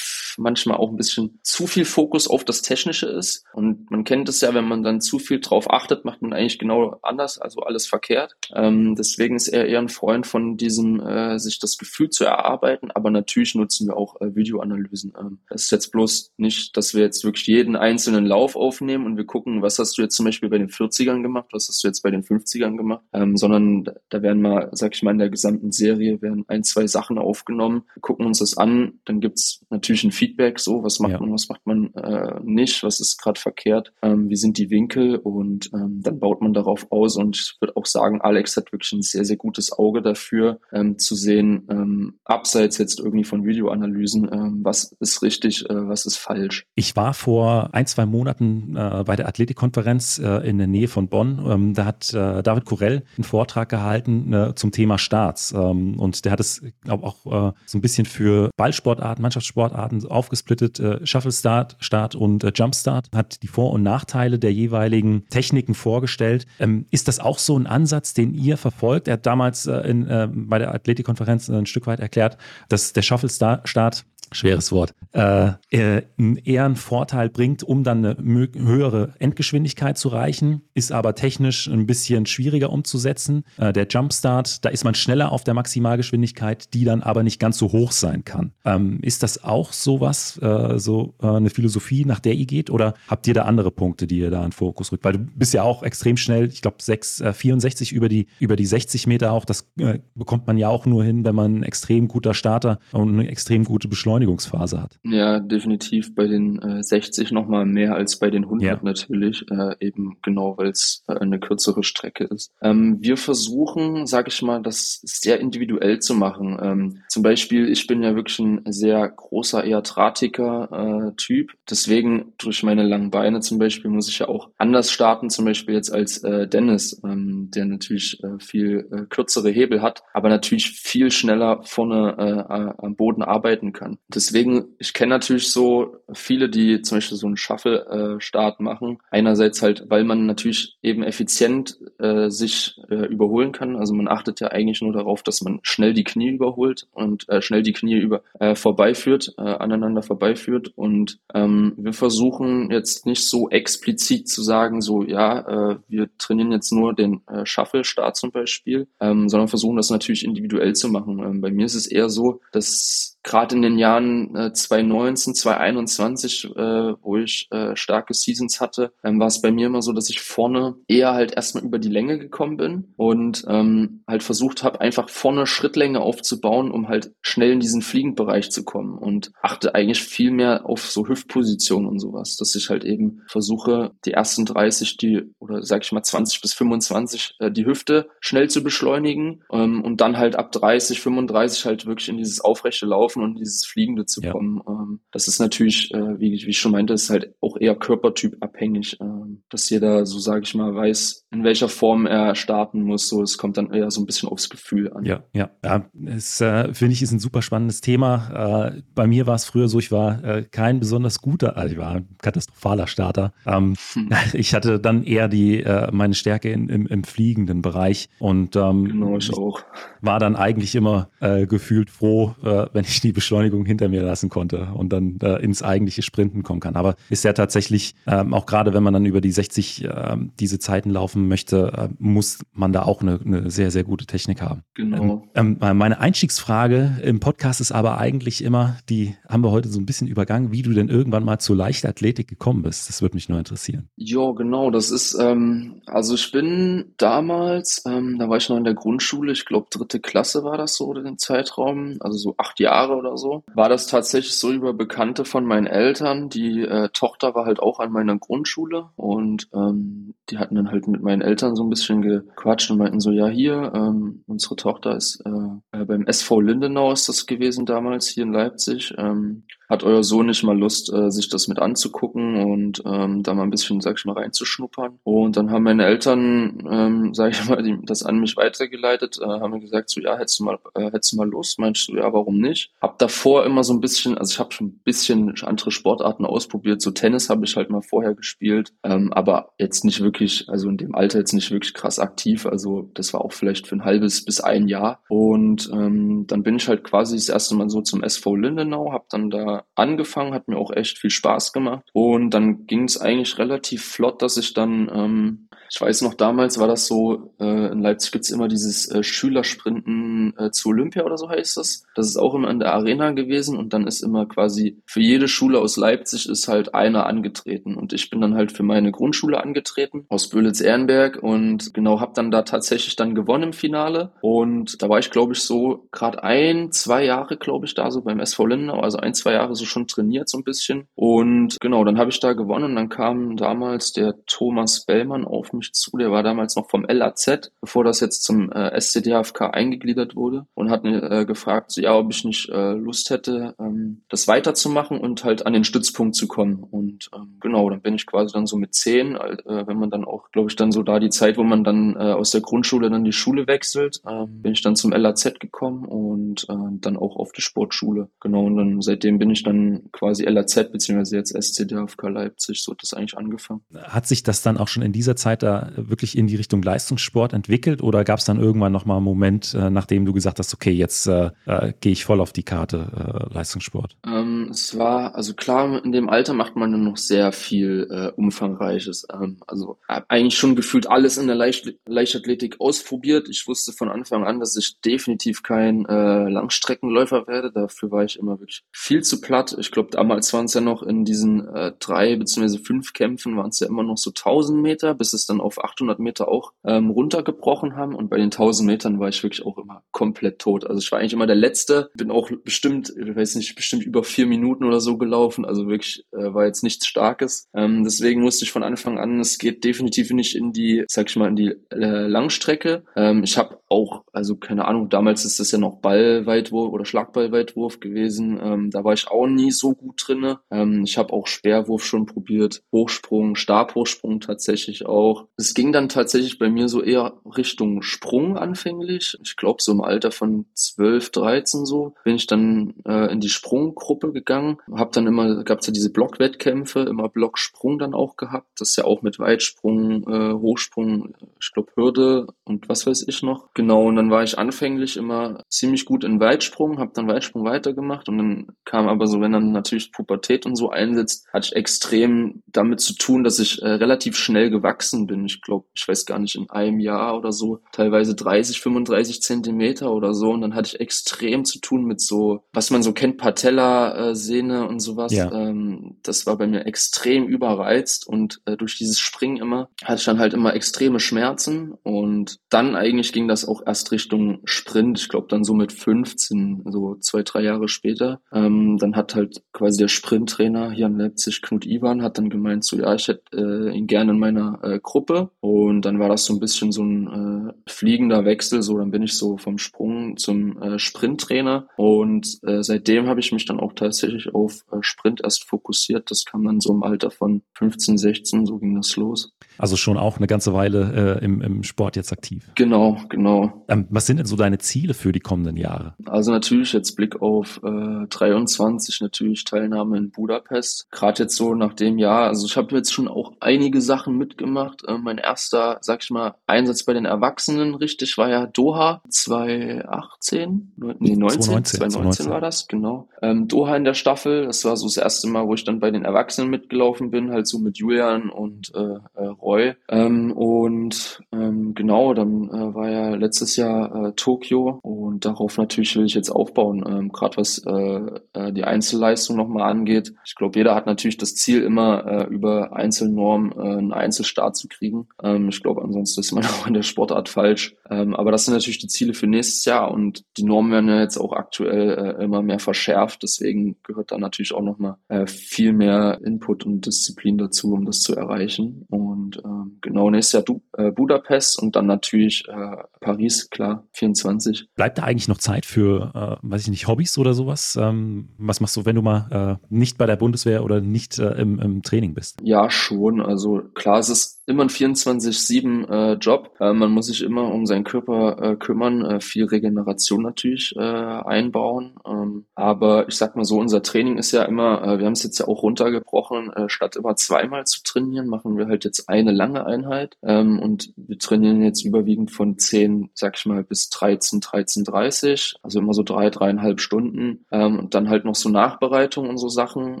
manchmal auch ein bisschen zu viel Fokus auf das Technische ist. Und man kennt es ja, wenn man dann zu viel drauf achtet, macht man eigentlich genau anders, also alles verkehrt. Ähm, deswegen ist er eher ein Freund von diesem, äh, sich das Gefühl zu erarbeiten. Aber natürlich nutzen wir auch äh, Videoanalysen. Ähm, das ist jetzt bloß nicht, dass wir jetzt wirklich jeden einzelnen Lauf aufnehmen und wir gucken, was hast du jetzt zum Beispiel bei den 40ern gemacht, was hast du jetzt bei den 50ern gemacht, ähm, sondern da werden mal, sag ich mal, in der gesamten Serie werden ein, zwei Sachen aufgenommen, wir gucken uns das an, dann gibt's natürlich ein Feedback, so was macht ja. man, was macht man äh, nicht, was ist gerade verkehrt, ähm, wie sind die Winkel und ähm, dann baut man darauf aus und ich würde auch sagen, Alex hat wirklich ein sehr, sehr gutes Auge dafür, ähm, zu sehen, ähm, abseits jetzt irgendwie von Videoanalysen, ähm, was ist richtig, äh, was ist falsch. Ich war vor ein, zwei Monaten äh, bei der Athletikkonferenz äh, in der Nähe von Bonn. Ähm, da hat äh, David Kurell einen Vortrag gehalten äh, zum Thema Starts ähm, und der hat es, glaube auch äh, so ein bisschen für Ballsportarten, Mannschaftssportarten aufgesplittet, äh, Shuffle Start, Start und äh, Jump Start, hat die Vor- und Nachteile der jeweiligen Techniken vorgestellt. Ähm, ist das auch so ein Ansatz, den ihr verfolgt? Er hat damals äh, in, äh, bei der Athletikkonferenz ein Stück weit erklärt, dass der Shuffle Start schweres Wort, äh, eher einen Vorteil bringt, um dann eine höhere Endgeschwindigkeit zu reichen, ist aber technisch ein bisschen schwieriger umzusetzen. Äh, der Jumpstart, da ist man schneller auf der Maximalgeschwindigkeit, die dann aber nicht ganz so hoch sein kann. Ähm, ist das auch sowas, äh, so äh, eine Philosophie, nach der ihr geht, oder habt ihr da andere Punkte, die ihr da in Fokus rückt? Weil du bist ja auch extrem schnell, ich glaube 64 über die, über die 60 Meter auch, das äh, bekommt man ja auch nur hin, wenn man ein extrem guter Starter und eine extrem gute Beschleunigung Beschleunigungsphase hat. Ja, definitiv bei den äh, 60 nochmal mehr als bei den 100 ja. natürlich, äh, eben genau, weil es äh, eine kürzere Strecke ist. Ähm, wir versuchen, sage ich mal, das sehr individuell zu machen. Ähm, zum Beispiel, ich bin ja wirklich ein sehr großer, eher drahtiger äh, Typ. Deswegen durch meine langen Beine zum Beispiel muss ich ja auch anders starten, zum Beispiel jetzt als äh, Dennis, ähm, der natürlich äh, viel äh, kürzere Hebel hat, aber natürlich viel schneller vorne äh, am Boden arbeiten kann deswegen, ich kenne natürlich so viele, die zum Beispiel so einen Shuffle-Start äh, machen. Einerseits halt, weil man natürlich eben effizient äh, sich äh, überholen kann. Also man achtet ja eigentlich nur darauf, dass man schnell die Knie überholt und äh, schnell die Knie über äh, vorbeiführt, äh, aneinander vorbeiführt. Und ähm, wir versuchen jetzt nicht so explizit zu sagen, so ja, äh, wir trainieren jetzt nur den äh, Shuffle-Start zum Beispiel, ähm, sondern versuchen das natürlich individuell zu machen. Ähm, bei mir ist es eher so, dass gerade in den Jahren äh, 2019, 2021, äh, wo ich äh, starke Seasons hatte, ähm, war es bei mir immer so, dass ich vorne eher halt erstmal über die Länge gekommen bin und ähm, halt versucht habe, einfach vorne Schrittlänge aufzubauen, um halt schnell in diesen Fliegendbereich zu kommen und achte eigentlich viel mehr auf so Hüftpositionen und sowas, dass ich halt eben versuche, die ersten 30, die oder sag ich mal 20 bis 25 äh, die Hüfte schnell zu beschleunigen ähm, und dann halt ab 30, 35 halt wirklich in dieses aufrechte Laufen Laufen und dieses Fliegende zu ja. kommen. Ähm, das ist natürlich, äh, wie, wie ich schon meinte, ist halt auch eher körpertyp abhängig, ähm, dass jeder, so sage ich mal, weiß, in welcher Form er starten muss. So, es kommt dann eher so ein bisschen aufs Gefühl an. Ja, ja, ja. Es äh, finde ich ist ein super spannendes Thema. Äh, bei mir war es früher so, ich war äh, kein besonders guter, also ich war ein katastrophaler Starter. Ähm, hm. Ich hatte dann eher die äh, meine Stärke in, im, im fliegenden Bereich und ähm, genau, ich auch. war dann eigentlich immer äh, gefühlt froh, wenn ich die Beschleunigung hinter mir lassen konnte und dann äh, ins eigentliche Sprinten kommen kann. Aber ist ja tatsächlich, ähm, auch gerade wenn man dann über die 60 äh, diese Zeiten laufen möchte, äh, muss man da auch eine, eine, sehr, sehr gute Technik haben. Genau. Ähm, ähm, meine Einstiegsfrage im Podcast ist aber eigentlich immer, die haben wir heute so ein bisschen übergangen, wie du denn irgendwann mal zur Leichtathletik gekommen bist. Das würde mich nur interessieren. Ja, genau. Das ist, ähm, also ich bin damals, ähm, da war ich noch in der Grundschule, ich glaube dritte Klasse war das so, oder den Zeitraum, also so acht Jahre oder so, war das tatsächlich so über Bekannte von meinen Eltern. Die äh, Tochter war halt auch an meiner Grundschule und ähm, die hatten dann halt mit meinen Eltern so ein bisschen gequatscht und meinten so, ja hier, ähm, unsere Tochter ist äh, äh beim SV Lindenau ist das gewesen damals hier in Leipzig. Ähm, um, hat euer Sohn nicht mal Lust, äh, sich das mit anzugucken und ähm, da mal ein bisschen, sag ich mal, reinzuschnuppern. Und dann haben meine Eltern, ähm, sag ich mal, das an mich weitergeleitet, äh, haben mir gesagt, so ja, hättest du mal, äh, hättest du mal Lust? Meinst du, ja, warum nicht? Hab davor immer so ein bisschen, also ich habe schon ein bisschen andere Sportarten ausprobiert. So Tennis habe ich halt mal vorher gespielt, ähm, aber jetzt nicht wirklich, also in dem Alter jetzt nicht wirklich krass aktiv. Also das war auch vielleicht für ein halbes bis ein Jahr. Und ähm, dann bin ich halt quasi das erste Mal so zum SV Lindenau, habe dann da angefangen, hat mir auch echt viel Spaß gemacht. Und dann ging es eigentlich relativ flott, dass ich dann ähm, ich weiß noch, damals war das so, äh, in Leipzig gibt's immer dieses äh, Schülersprinten äh, zu Olympia oder so heißt das. Das ist auch immer in der Arena gewesen und dann ist immer quasi für jede Schule aus Leipzig ist halt einer angetreten. Und ich bin dann halt für meine Grundschule angetreten, aus Böhlitz-Ehrenberg und genau, habe dann da tatsächlich dann gewonnen im Finale. Und da war ich, glaube ich, so gerade ein, zwei Jahre, glaube ich, da so beim SV Lindenau, also ein, zwei Jahre so schon trainiert so ein bisschen. Und genau, dann habe ich da gewonnen und dann kam damals der Thomas Bellmann auf mich mich zu, der war damals noch vom LAZ, bevor das jetzt zum äh, SCDHFK eingegliedert wurde und hat äh, gefragt, ja, ob ich nicht äh, Lust hätte, ähm, das weiterzumachen und halt an den Stützpunkt zu kommen. Und ähm, genau, dann bin ich quasi dann so mit zehn, äh, wenn man dann auch, glaube ich, dann so da die Zeit, wo man dann äh, aus der Grundschule dann die Schule wechselt, äh, bin ich dann zum LAZ gekommen und äh, dann auch auf die Sportschule. Genau, und dann seitdem bin ich dann quasi LAZ, beziehungsweise jetzt SCDHFK Leipzig, so hat das eigentlich angefangen. Hat sich das dann auch schon in dieser Zeit da wirklich in die Richtung Leistungssport entwickelt oder gab es dann irgendwann nochmal einen Moment, äh, nachdem du gesagt hast, okay, jetzt äh, äh, gehe ich voll auf die Karte äh, Leistungssport? Ähm, es war, also klar, in dem Alter macht man dann noch sehr viel äh, Umfangreiches. Ähm, also eigentlich schon gefühlt alles in der Leicht Leichtathletik ausprobiert. Ich wusste von Anfang an, dass ich definitiv kein äh, Langstreckenläufer werde. Dafür war ich immer wirklich viel zu platt. Ich glaube, damals waren es ja noch in diesen äh, drei beziehungsweise fünf Kämpfen waren es ja immer noch so 1000 Meter, bis es dann auf 800 Meter auch ähm, runtergebrochen haben. Und bei den 1000 Metern war ich wirklich auch immer komplett tot. Also ich war eigentlich immer der Letzte. Bin auch bestimmt, ich weiß nicht, bestimmt über vier Minuten oder so gelaufen. Also wirklich äh, war jetzt nichts Starkes. Ähm, deswegen wusste ich von Anfang an, es geht definitiv nicht in die, sag ich mal, in die äh, Langstrecke. Ähm, ich habe auch, also keine Ahnung, damals ist das ja noch Ballweitwurf oder Schlagballweitwurf gewesen. Ähm, da war ich auch nie so gut drinne. Ähm, ich habe auch Speerwurf schon probiert, Hochsprung, Stabhochsprung tatsächlich auch. Es ging dann tatsächlich bei mir so eher Richtung Sprung anfänglich. Ich glaube, so im Alter von 12, 13 so bin ich dann äh, in die Sprunggruppe gegangen. Hab dann immer, gab's ja diese Blockwettkämpfe, immer Blocksprung dann auch gehabt. Das ist ja auch mit Weitsprung, äh, Hochsprung, ich glaube Hürde und was weiß ich noch. Genau, und dann war ich anfänglich immer ziemlich gut in Weitsprung, habe dann Weitsprung weitergemacht und dann kam aber so, wenn dann natürlich Pubertät und so einsetzt, hatte ich extrem damit zu tun, dass ich äh, relativ schnell gewachsen bin. Ich glaube, ich weiß gar nicht, in einem Jahr oder so, teilweise 30, 35 Zentimeter oder so. Und dann hatte ich extrem zu tun mit so, was man so kennt, Patella-Sehne und sowas. Ja. Ähm, das war bei mir extrem überreizt und äh, durch dieses Springen immer hatte ich dann halt immer extreme Schmerzen und dann eigentlich ging das auch erst Richtung Sprint. Ich glaube dann so mit 15, so zwei, drei Jahre später. Ähm, dann hat halt quasi der Sprinttrainer hier in Leipzig, Knut Iwan, hat dann gemeint so, ja, ich hätte äh, ihn gerne in meiner äh, Gruppe und dann war das so ein bisschen so ein äh, fliegender Wechsel. So, dann bin ich so vom Sprung zum äh, Sprinttrainer. Und äh, seitdem habe ich mich dann auch tatsächlich auf äh, Sprint erst fokussiert. Das kam dann so im Alter von 15, 16, so ging das los. Also schon auch eine ganze Weile äh, im, im Sport jetzt aktiv. Genau, genau. Ähm, was sind denn so deine Ziele für die kommenden Jahre? Also natürlich jetzt Blick auf äh, 23, natürlich Teilnahme in Budapest. Gerade jetzt so nach dem Jahr, also ich habe jetzt schon auch einige Sachen mitgemacht. Äh, mein erster, sag ich mal, Einsatz bei den Erwachsenen richtig war ja Doha 2018, nee 19, 2019, 2019 war das, genau. Ähm, Doha in der Staffel, das war so das erste Mal, wo ich dann bei den Erwachsenen mitgelaufen bin, halt so mit Julian und äh, Roy. Ähm, und ähm, genau, dann äh, war ja letztes Jahr äh, Tokio und darauf natürlich will ich jetzt aufbauen, ähm, gerade was äh, äh, die Einzelleistung nochmal angeht. Ich glaube, jeder hat natürlich das Ziel immer äh, über Einzelnorm äh, einen Einzelstart zu kriegen. Ähm, ich glaube, ansonsten ist man auch in der Sportart falsch. Ähm, aber das sind natürlich die Ziele für nächstes Jahr und die Normen werden ja jetzt auch aktuell äh, immer mehr verschärft. Deswegen gehört da natürlich auch nochmal äh, viel mehr Input und Disziplin dazu, um das zu erreichen. Und ähm, genau nächstes Jahr du, äh, Budapest und dann natürlich äh, Paris, klar, 24. Bleibt da eigentlich noch Zeit für, äh, weiß ich nicht, Hobbys oder sowas? Ähm, was machst du, wenn du mal äh, nicht bei der Bundeswehr oder nicht äh, im, im Training bist? Ja, schon. Also klar, es ist immer ein 24-7 äh, Job. Äh, man muss sich immer um seinen Körper äh, kümmern, äh, viel Regeneration natürlich äh, einbauen. Ähm, aber ich sag mal so, unser Training ist ja immer, äh, wir haben es jetzt ja auch runtergebrochen, statt immer zweimal zu trainieren, machen wir halt jetzt eine lange Einheit. Ähm, und wir trainieren jetzt überwiegend von 10, sag ich mal, bis 13, 13.30, also immer so drei, dreieinhalb Stunden. Ähm, und dann halt noch so Nachbereitung und so Sachen.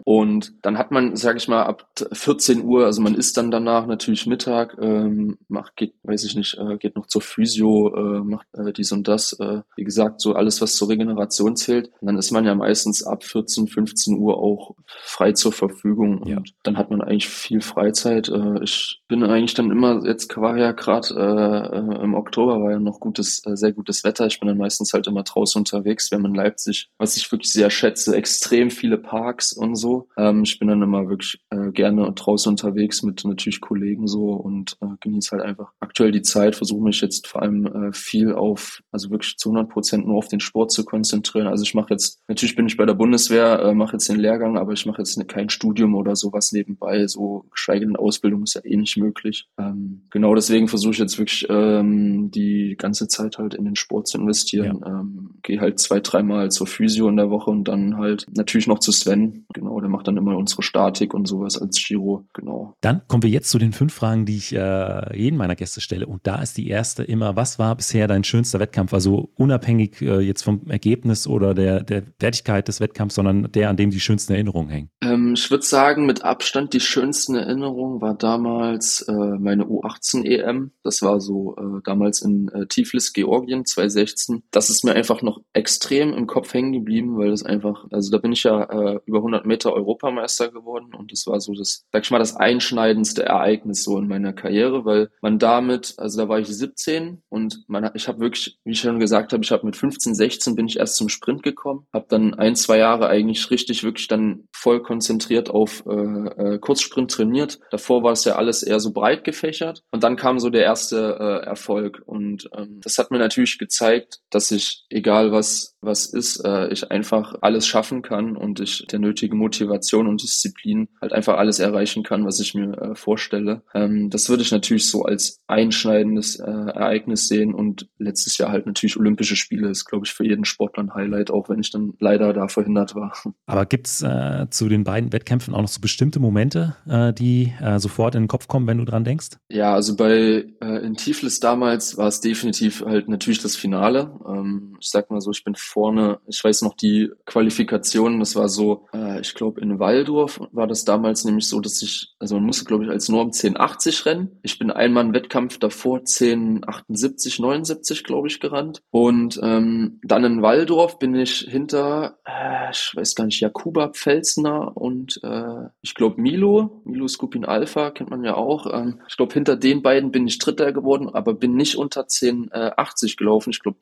Und dann hat man, sag ich mal, ab 14 Uhr, also man isst dann danach natürlich Mittag, ähm, macht, geht, weiß ich nicht, äh, geht noch zur Physio, äh, macht äh, dies und das. Äh, wie gesagt, so alles, was zur Regeneration zählt. Und dann ist man ja meistens ab 14, 15 Uhr auch frei zur Verfügung. Und ja. dann hat man eigentlich viel Freizeit. Äh, ich bin eigentlich dann immer, jetzt war ja gerade äh, äh, im Oktober war ja noch gutes, äh, sehr gutes Wetter. Ich bin dann meistens halt immer draußen unterwegs. Wir haben in Leipzig, was ich wirklich sehr schätze, extrem viele Parks und so. Ähm, ich bin dann immer wirklich äh, gerne draußen unterwegs mit natürlich Kollegen so und äh, genieße halt einfach aktuell die Zeit, versuche mich jetzt vor allem äh, viel auf, also wirklich zu 100 Prozent nur auf den Sport zu konzentrieren. Also ich mache jetzt, natürlich bin ich bei der Bundeswehr, äh, mache jetzt den Lehrgang, aber ich mache jetzt ne, kein Studium oder sowas nebenbei, so geschweige denn Ausbildung ist ja eh nicht möglich. Ähm, genau deswegen versuche ich jetzt wirklich ähm, die ganze Zeit halt in den Sport zu investieren. Ja. Ähm, Gehe halt zwei, dreimal zur Physio in der Woche und dann halt natürlich noch zu Sven. Genau, der macht dann immer unsere Statik und sowas als Giro. Genau. Dann kommen wir jetzt zu den fünf Fragen, die ich äh, jeden meiner Gäste stelle. Und da ist die erste immer, was war bisher dein schönster Wettkampf? Also unabhängig äh, jetzt vom Ergebnis oder der, der Wertigkeit des Wettkampfs, sondern der, an dem die schönsten Erinnerungen hängen. Ähm, ich würde sagen, mit Abstand die schönsten Erinnerungen war damals äh, meine U18 EM. Das war so äh, damals in äh, Tiflis, Georgien 2016. Das ist mir einfach noch extrem im Kopf hängen geblieben, weil das einfach, also da bin ich ja äh, über 100 Meter Europameister geworden und das war so das, sag ich mal, das einschneidendste Ereignis so in meiner Karriere, weil man damit, also da war ich 17 und man, ich habe wirklich, wie ich schon gesagt habe, ich habe mit 15, 16 bin ich erst zum Sprint gekommen, habe dann ein, zwei Jahre eigentlich richtig wirklich dann voll konzentriert auf äh, äh, Kurzsprint trainiert. Davor war es ja alles eher so breit gefächert und dann kam so der erste äh, Erfolg und ähm, das hat mir natürlich gezeigt, dass ich, egal was was ist, äh, ich einfach alles schaffen kann und ich der nötige Motivation und Disziplin halt einfach alles erreichen kann, was ich mir äh, vorstelle. Ähm, das würde ich natürlich so als einschneidendes äh, Ereignis sehen und letztes Jahr halt natürlich Olympische Spiele ist, glaube ich, für jeden Sportler ein Highlight, auch wenn ich dann leider da verhindert war. Aber gibt's äh, zu den beiden Wettkämpfen auch noch so bestimmte Momente, äh, die äh, sofort in den Kopf kommen, wenn du dran denkst? Ja, also bei äh, in Tiflis damals war es definitiv halt natürlich das Finale. Ähm, ich sag mal so, ich bin vorne, ich weiß noch die Qualifikation, das war so, äh, ich glaube in Waldorf war das damals nämlich so, dass ich, also man musste glaube ich als Norm 1080 rennen. Ich bin einmal einen Wettkampf davor 1078, 79 glaube ich gerannt und ähm, dann in Waldorf bin ich hinter, äh, ich weiß gar nicht, Jakuba Pfelsner und äh, ich glaube Milo, Milo Skupin Alpha kennt man ja auch. Ähm, ich glaube hinter den beiden bin ich Dritter geworden, aber bin nicht unter 1080 gelaufen. Ich glaube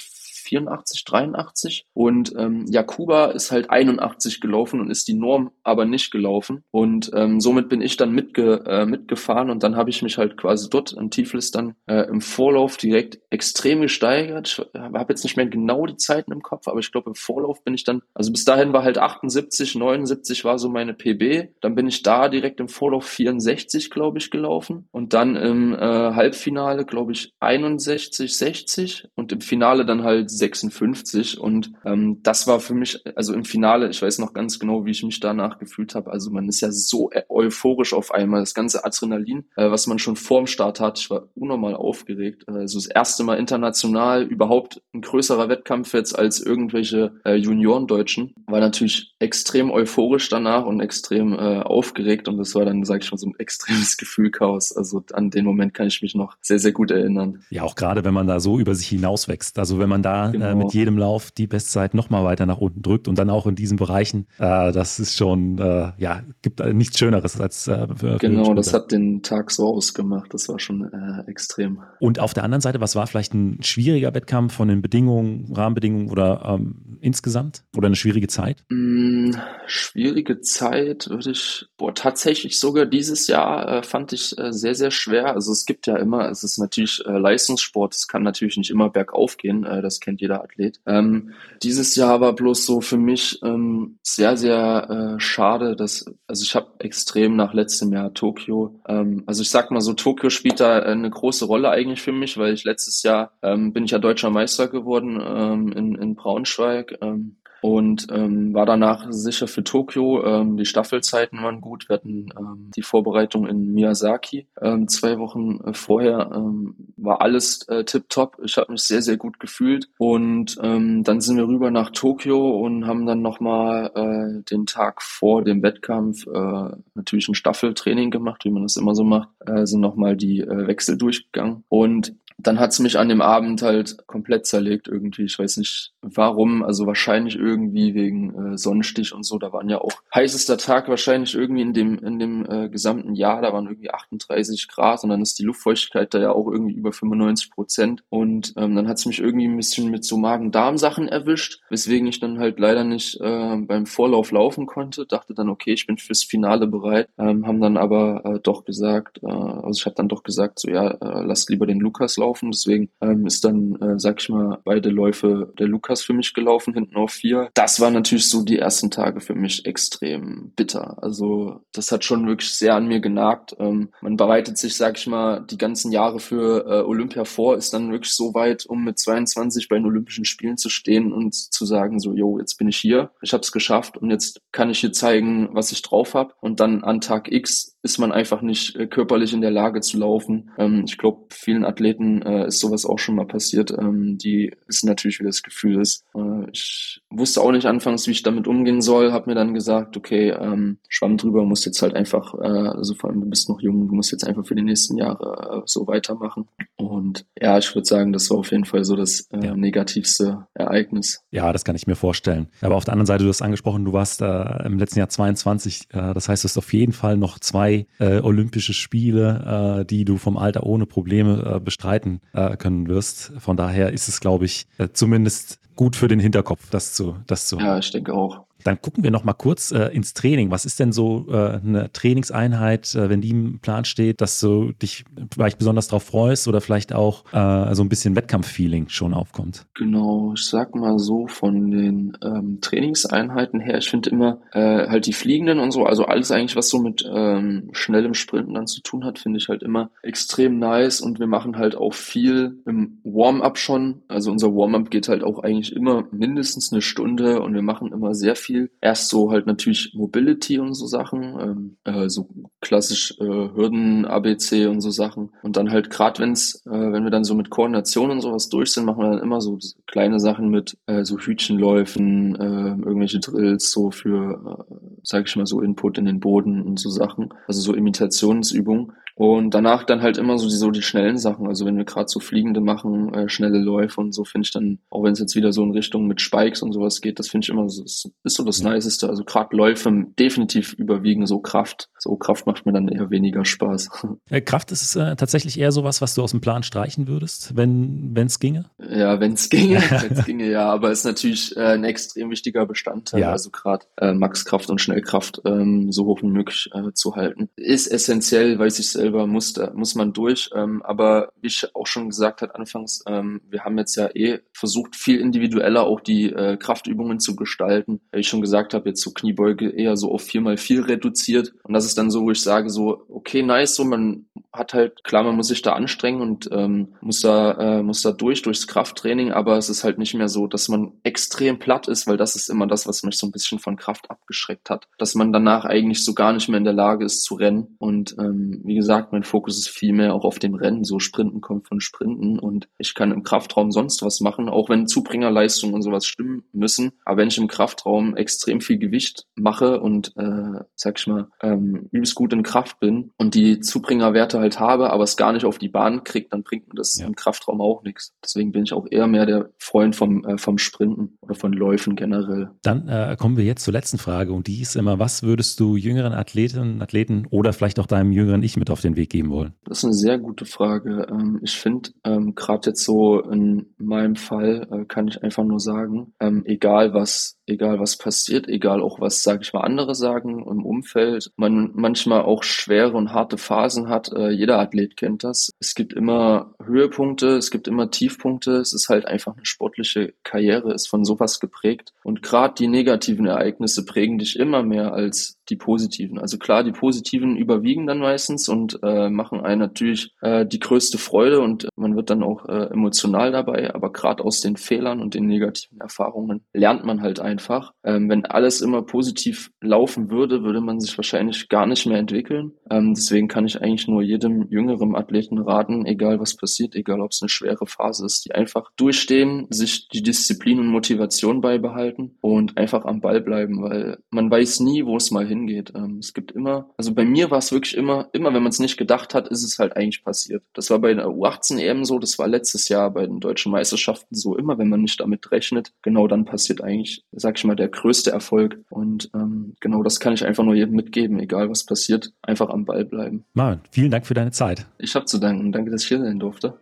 84, 83 und ähm, Jakuba ist halt 81 gelaufen und ist die Norm aber nicht gelaufen. Und ähm, somit bin ich dann mitge äh, mitgefahren und dann habe ich mich halt quasi dort in Tiflis dann äh, im Vorlauf direkt extrem gesteigert. Ich habe jetzt nicht mehr genau die Zeiten im Kopf, aber ich glaube im Vorlauf bin ich dann, also bis dahin war halt 78, 79 war so meine PB, dann bin ich da direkt im Vorlauf 64 glaube ich gelaufen. Und dann im äh, Halbfinale glaube ich 61, 60 und im Finale dann halt 56 und ähm, das war für mich, also im Finale, ich weiß noch ganz genau, wie ich mich danach gefühlt habe. Also man ist ja so euphorisch auf einmal, das ganze Adrenalin, äh, was man schon vorm Start hat. Ich war unnormal aufgeregt. Also das erste Mal international überhaupt ein größerer Wettkampf jetzt als irgendwelche äh, Juniorendeutschen. War natürlich extrem euphorisch danach und extrem äh, aufgeregt und das war dann, sage ich mal, so ein extremes Gefühlchaos. Also an den Moment kann ich mich noch sehr, sehr gut erinnern. Ja, auch gerade wenn man da so über sich hinauswächst. Also wenn man da da genau. äh, mit jedem Lauf die Bestzeit nochmal weiter nach unten drückt und dann auch in diesen Bereichen, äh, das ist schon, äh, ja, gibt nichts Schöneres als äh, für, Genau, das hat den Tag so ausgemacht, das war schon äh, extrem. Und auf der anderen Seite, was war vielleicht ein schwieriger Wettkampf von den Bedingungen, Rahmenbedingungen oder ähm, insgesamt oder eine schwierige Zeit? Mm, schwierige Zeit würde ich, boah, tatsächlich sogar dieses Jahr äh, fand ich äh, sehr, sehr schwer. Also es gibt ja immer, es ist natürlich äh, Leistungssport, es kann natürlich nicht immer bergauf gehen, äh, das kennt jeder Athlet. Ähm, dieses Jahr war bloß so für mich ähm, sehr, sehr äh, schade, dass, also ich habe extrem nach letztem Jahr Tokio, ähm, also ich sag mal so, Tokio spielt da eine große Rolle eigentlich für mich, weil ich letztes Jahr ähm, bin ich ja deutscher Meister geworden ähm, in, in Braunschweig. Ähm, und ähm, war danach sicher für Tokio. Ähm, die Staffelzeiten waren gut. Wir hatten ähm, die Vorbereitung in Miyazaki. Ähm, zwei Wochen äh, vorher ähm, war alles äh, tipptopp. Ich habe mich sehr, sehr gut gefühlt. Und ähm, dann sind wir rüber nach Tokio und haben dann nochmal äh, den Tag vor dem Wettkampf äh, natürlich ein Staffeltraining gemacht, wie man das immer so macht. Äh, sind nochmal die äh, Wechsel durchgegangen. Und dann hat's mich an dem Abend halt komplett zerlegt irgendwie. Ich weiß nicht warum, also wahrscheinlich irgendwie wegen äh, Sonnenstich und so. Da waren ja auch heißester Tag wahrscheinlich irgendwie in dem in dem äh, gesamten Jahr. Da waren irgendwie 38 Grad und dann ist die Luftfeuchtigkeit da ja auch irgendwie über 95 Prozent. Und ähm, dann hat's mich irgendwie ein bisschen mit so Magen-Darm-Sachen erwischt, weswegen ich dann halt leider nicht äh, beim Vorlauf laufen konnte. Dachte dann, okay, ich bin fürs Finale bereit. Ähm, haben dann aber äh, doch gesagt, äh, also ich habe dann doch gesagt, so ja, äh, lasst lieber den Lukas laufen. Deswegen ähm, ist dann, äh, sag ich mal, beide Läufe der Lukas für mich gelaufen, hinten auf vier. Das war natürlich so die ersten Tage für mich extrem bitter. Also das hat schon wirklich sehr an mir genagt. Ähm, man bereitet sich, sag ich mal, die ganzen Jahre für äh, Olympia vor, ist dann wirklich so weit, um mit 22 bei den Olympischen Spielen zu stehen und zu sagen, so, yo, jetzt bin ich hier, ich habe es geschafft und jetzt kann ich hier zeigen, was ich drauf habe. Und dann an Tag X ist man einfach nicht äh, körperlich in der Lage zu laufen. Ähm, ich glaube, vielen Athleten äh, ist sowas auch schon mal passiert. Ähm, die wissen natürlich, wie das Gefühl ist. Äh, ich wusste auch nicht anfangs, wie ich damit umgehen soll, habe mir dann gesagt, okay, ähm, schwamm drüber, musst jetzt halt einfach, äh, also vor allem du bist noch jung, du musst jetzt einfach für die nächsten Jahre äh, so weitermachen. Und ja, ich würde sagen, das war auf jeden Fall so das ja. negativste Ereignis. Ja, das kann ich mir vorstellen. Aber auf der anderen Seite, du hast angesprochen, du warst im letzten Jahr 22, äh, das heißt, du hast auf jeden Fall noch zwei äh, Olympische Spiele, äh, die du vom Alter ohne Probleme äh, bestreiten äh, können wirst. Von daher ist es, glaube ich, äh, zumindest gut für den Hinterkopf, das zu, das zu. Ja, ich denke auch. Dann gucken wir noch mal kurz äh, ins Training. Was ist denn so äh, eine Trainingseinheit, äh, wenn die im Plan steht, dass du dich vielleicht besonders darauf freust oder vielleicht auch äh, so ein bisschen Wettkampffeeling schon aufkommt? Genau, ich sag mal so von den ähm, Trainingseinheiten her, ich finde immer äh, halt die Fliegenden und so, also alles eigentlich, was so mit ähm, schnellem Sprinten dann zu tun hat, finde ich halt immer extrem nice und wir machen halt auch viel im Warm-up schon. Also unser Warm-up geht halt auch eigentlich immer mindestens eine Stunde und wir machen immer sehr viel viel. Erst so halt natürlich Mobility und so Sachen, ähm, äh, so klassisch äh, Hürden, ABC und so Sachen. Und dann halt gerade wenn's, äh, wenn wir dann so mit Koordination und sowas durch sind, machen wir dann immer so kleine Sachen mit äh, so Hütchenläufen, äh, irgendwelche Drills so für, äh, sag ich mal so Input in den Boden und so Sachen. Also so Imitationsübungen. Und danach dann halt immer so die, so die schnellen Sachen. Also wenn wir gerade so Fliegende machen, äh, schnelle Läufe und so, finde ich dann, auch wenn es jetzt wieder so in Richtung mit Spikes und sowas geht, das finde ich immer so, ist, ist so das Niceste. Also gerade Läufe definitiv überwiegen so Kraft. So Kraft macht mir dann eher weniger Spaß. Äh, Kraft ist äh, tatsächlich eher sowas, was du aus dem Plan streichen würdest, wenn es ginge? Ja, wenn es ginge, wenn's ginge, ja. Aber ist natürlich äh, ein extrem wichtiger Bestandteil. Ja. Also gerade äh, Maxkraft und Schnellkraft ähm, so hoch wie möglich äh, zu halten. Ist essentiell, weiß ich selber muss, da, muss man durch. Ähm, aber wie ich auch schon gesagt hat anfangs, ähm, wir haben jetzt ja eh versucht, viel individueller auch die äh, Kraftübungen zu gestalten. Wie ich schon gesagt habe, jetzt so Kniebeuge eher so auf vier mal vier reduziert. Und das ist dann so, wo ich sage so, okay, nice, so man hat halt, klar, man muss sich da anstrengen und ähm, muss da, äh, muss da durch, durchs Krafttraining, aber es ist halt nicht mehr so, dass man extrem platt ist, weil das ist immer das, was mich so ein bisschen von Kraft abgeschreckt hat. Dass man danach eigentlich so gar nicht mehr in der Lage ist zu rennen. Und ähm, wie gesagt, mein Fokus ist viel mehr auch auf dem Rennen. So Sprinten kommt von Sprinten und ich kann im Kraftraum sonst was machen, auch wenn Zubringerleistungen und sowas stimmen müssen. Aber wenn ich im Kraftraum extrem viel Gewicht mache und, äh, sag ich mal, ähm, übelst gut in Kraft bin und die Zubringerwerte halt habe, aber es gar nicht auf die Bahn kriegt, dann bringt mir das ja. im Kraftraum auch nichts. Deswegen bin ich auch eher mehr der Freund vom, äh, vom Sprinten oder von Läufen generell. Dann äh, kommen wir jetzt zur letzten Frage und die ist immer, was würdest du jüngeren Athletinnen, Athleten oder vielleicht auch deinem jüngeren Ich mit auf den Weg geben wollen? Das ist eine sehr gute Frage. Ähm, ich finde, ähm, gerade jetzt so in meinem Fall äh, kann ich einfach nur sagen, ähm, egal was egal was passiert, egal auch was, sage ich mal, andere sagen im Umfeld, man manchmal auch schwere und harte Phasen hat. Äh, jeder Athlet kennt das. Es gibt immer Höhepunkte, es gibt immer Tiefpunkte. Es ist halt einfach eine sportliche Karriere, ist von sowas geprägt. Und gerade die negativen Ereignisse prägen dich immer mehr als die positiven. Also klar, die positiven überwiegen dann meistens und äh, machen einen natürlich äh, die größte Freude und man wird dann auch äh, emotional dabei. Aber gerade aus den Fehlern und den negativen Erfahrungen lernt man halt einfach. Ähm, wenn alles immer positiv laufen würde, würde man sich wahrscheinlich gar nicht mehr entwickeln. Ähm, deswegen kann ich eigentlich nur jedem jüngeren Athleten raten, egal was passiert, egal ob es eine schwere Phase ist, die einfach durchstehen, sich die Disziplin und Motivation beibehalten und einfach am Ball bleiben, weil man weiß nie, wo es mal hin hingeht. Ähm, es gibt immer, also bei mir war es wirklich immer, immer wenn man es nicht gedacht hat, ist es halt eigentlich passiert. Das war bei der U18 EM so, das war letztes Jahr bei den deutschen Meisterschaften so, immer wenn man nicht damit rechnet, genau dann passiert eigentlich, sag ich mal, der größte Erfolg. Und ähm, genau das kann ich einfach nur jedem mitgeben, egal was passiert, einfach am Ball bleiben. Marvin, vielen Dank für deine Zeit. Ich habe zu danken. Danke, dass ich hier sein durfte.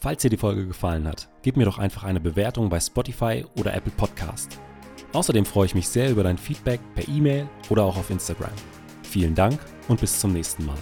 Falls dir die Folge gefallen hat, gib mir doch einfach eine Bewertung bei Spotify oder Apple Podcast. Außerdem freue ich mich sehr über dein Feedback per E-Mail oder auch auf Instagram. Vielen Dank und bis zum nächsten Mal.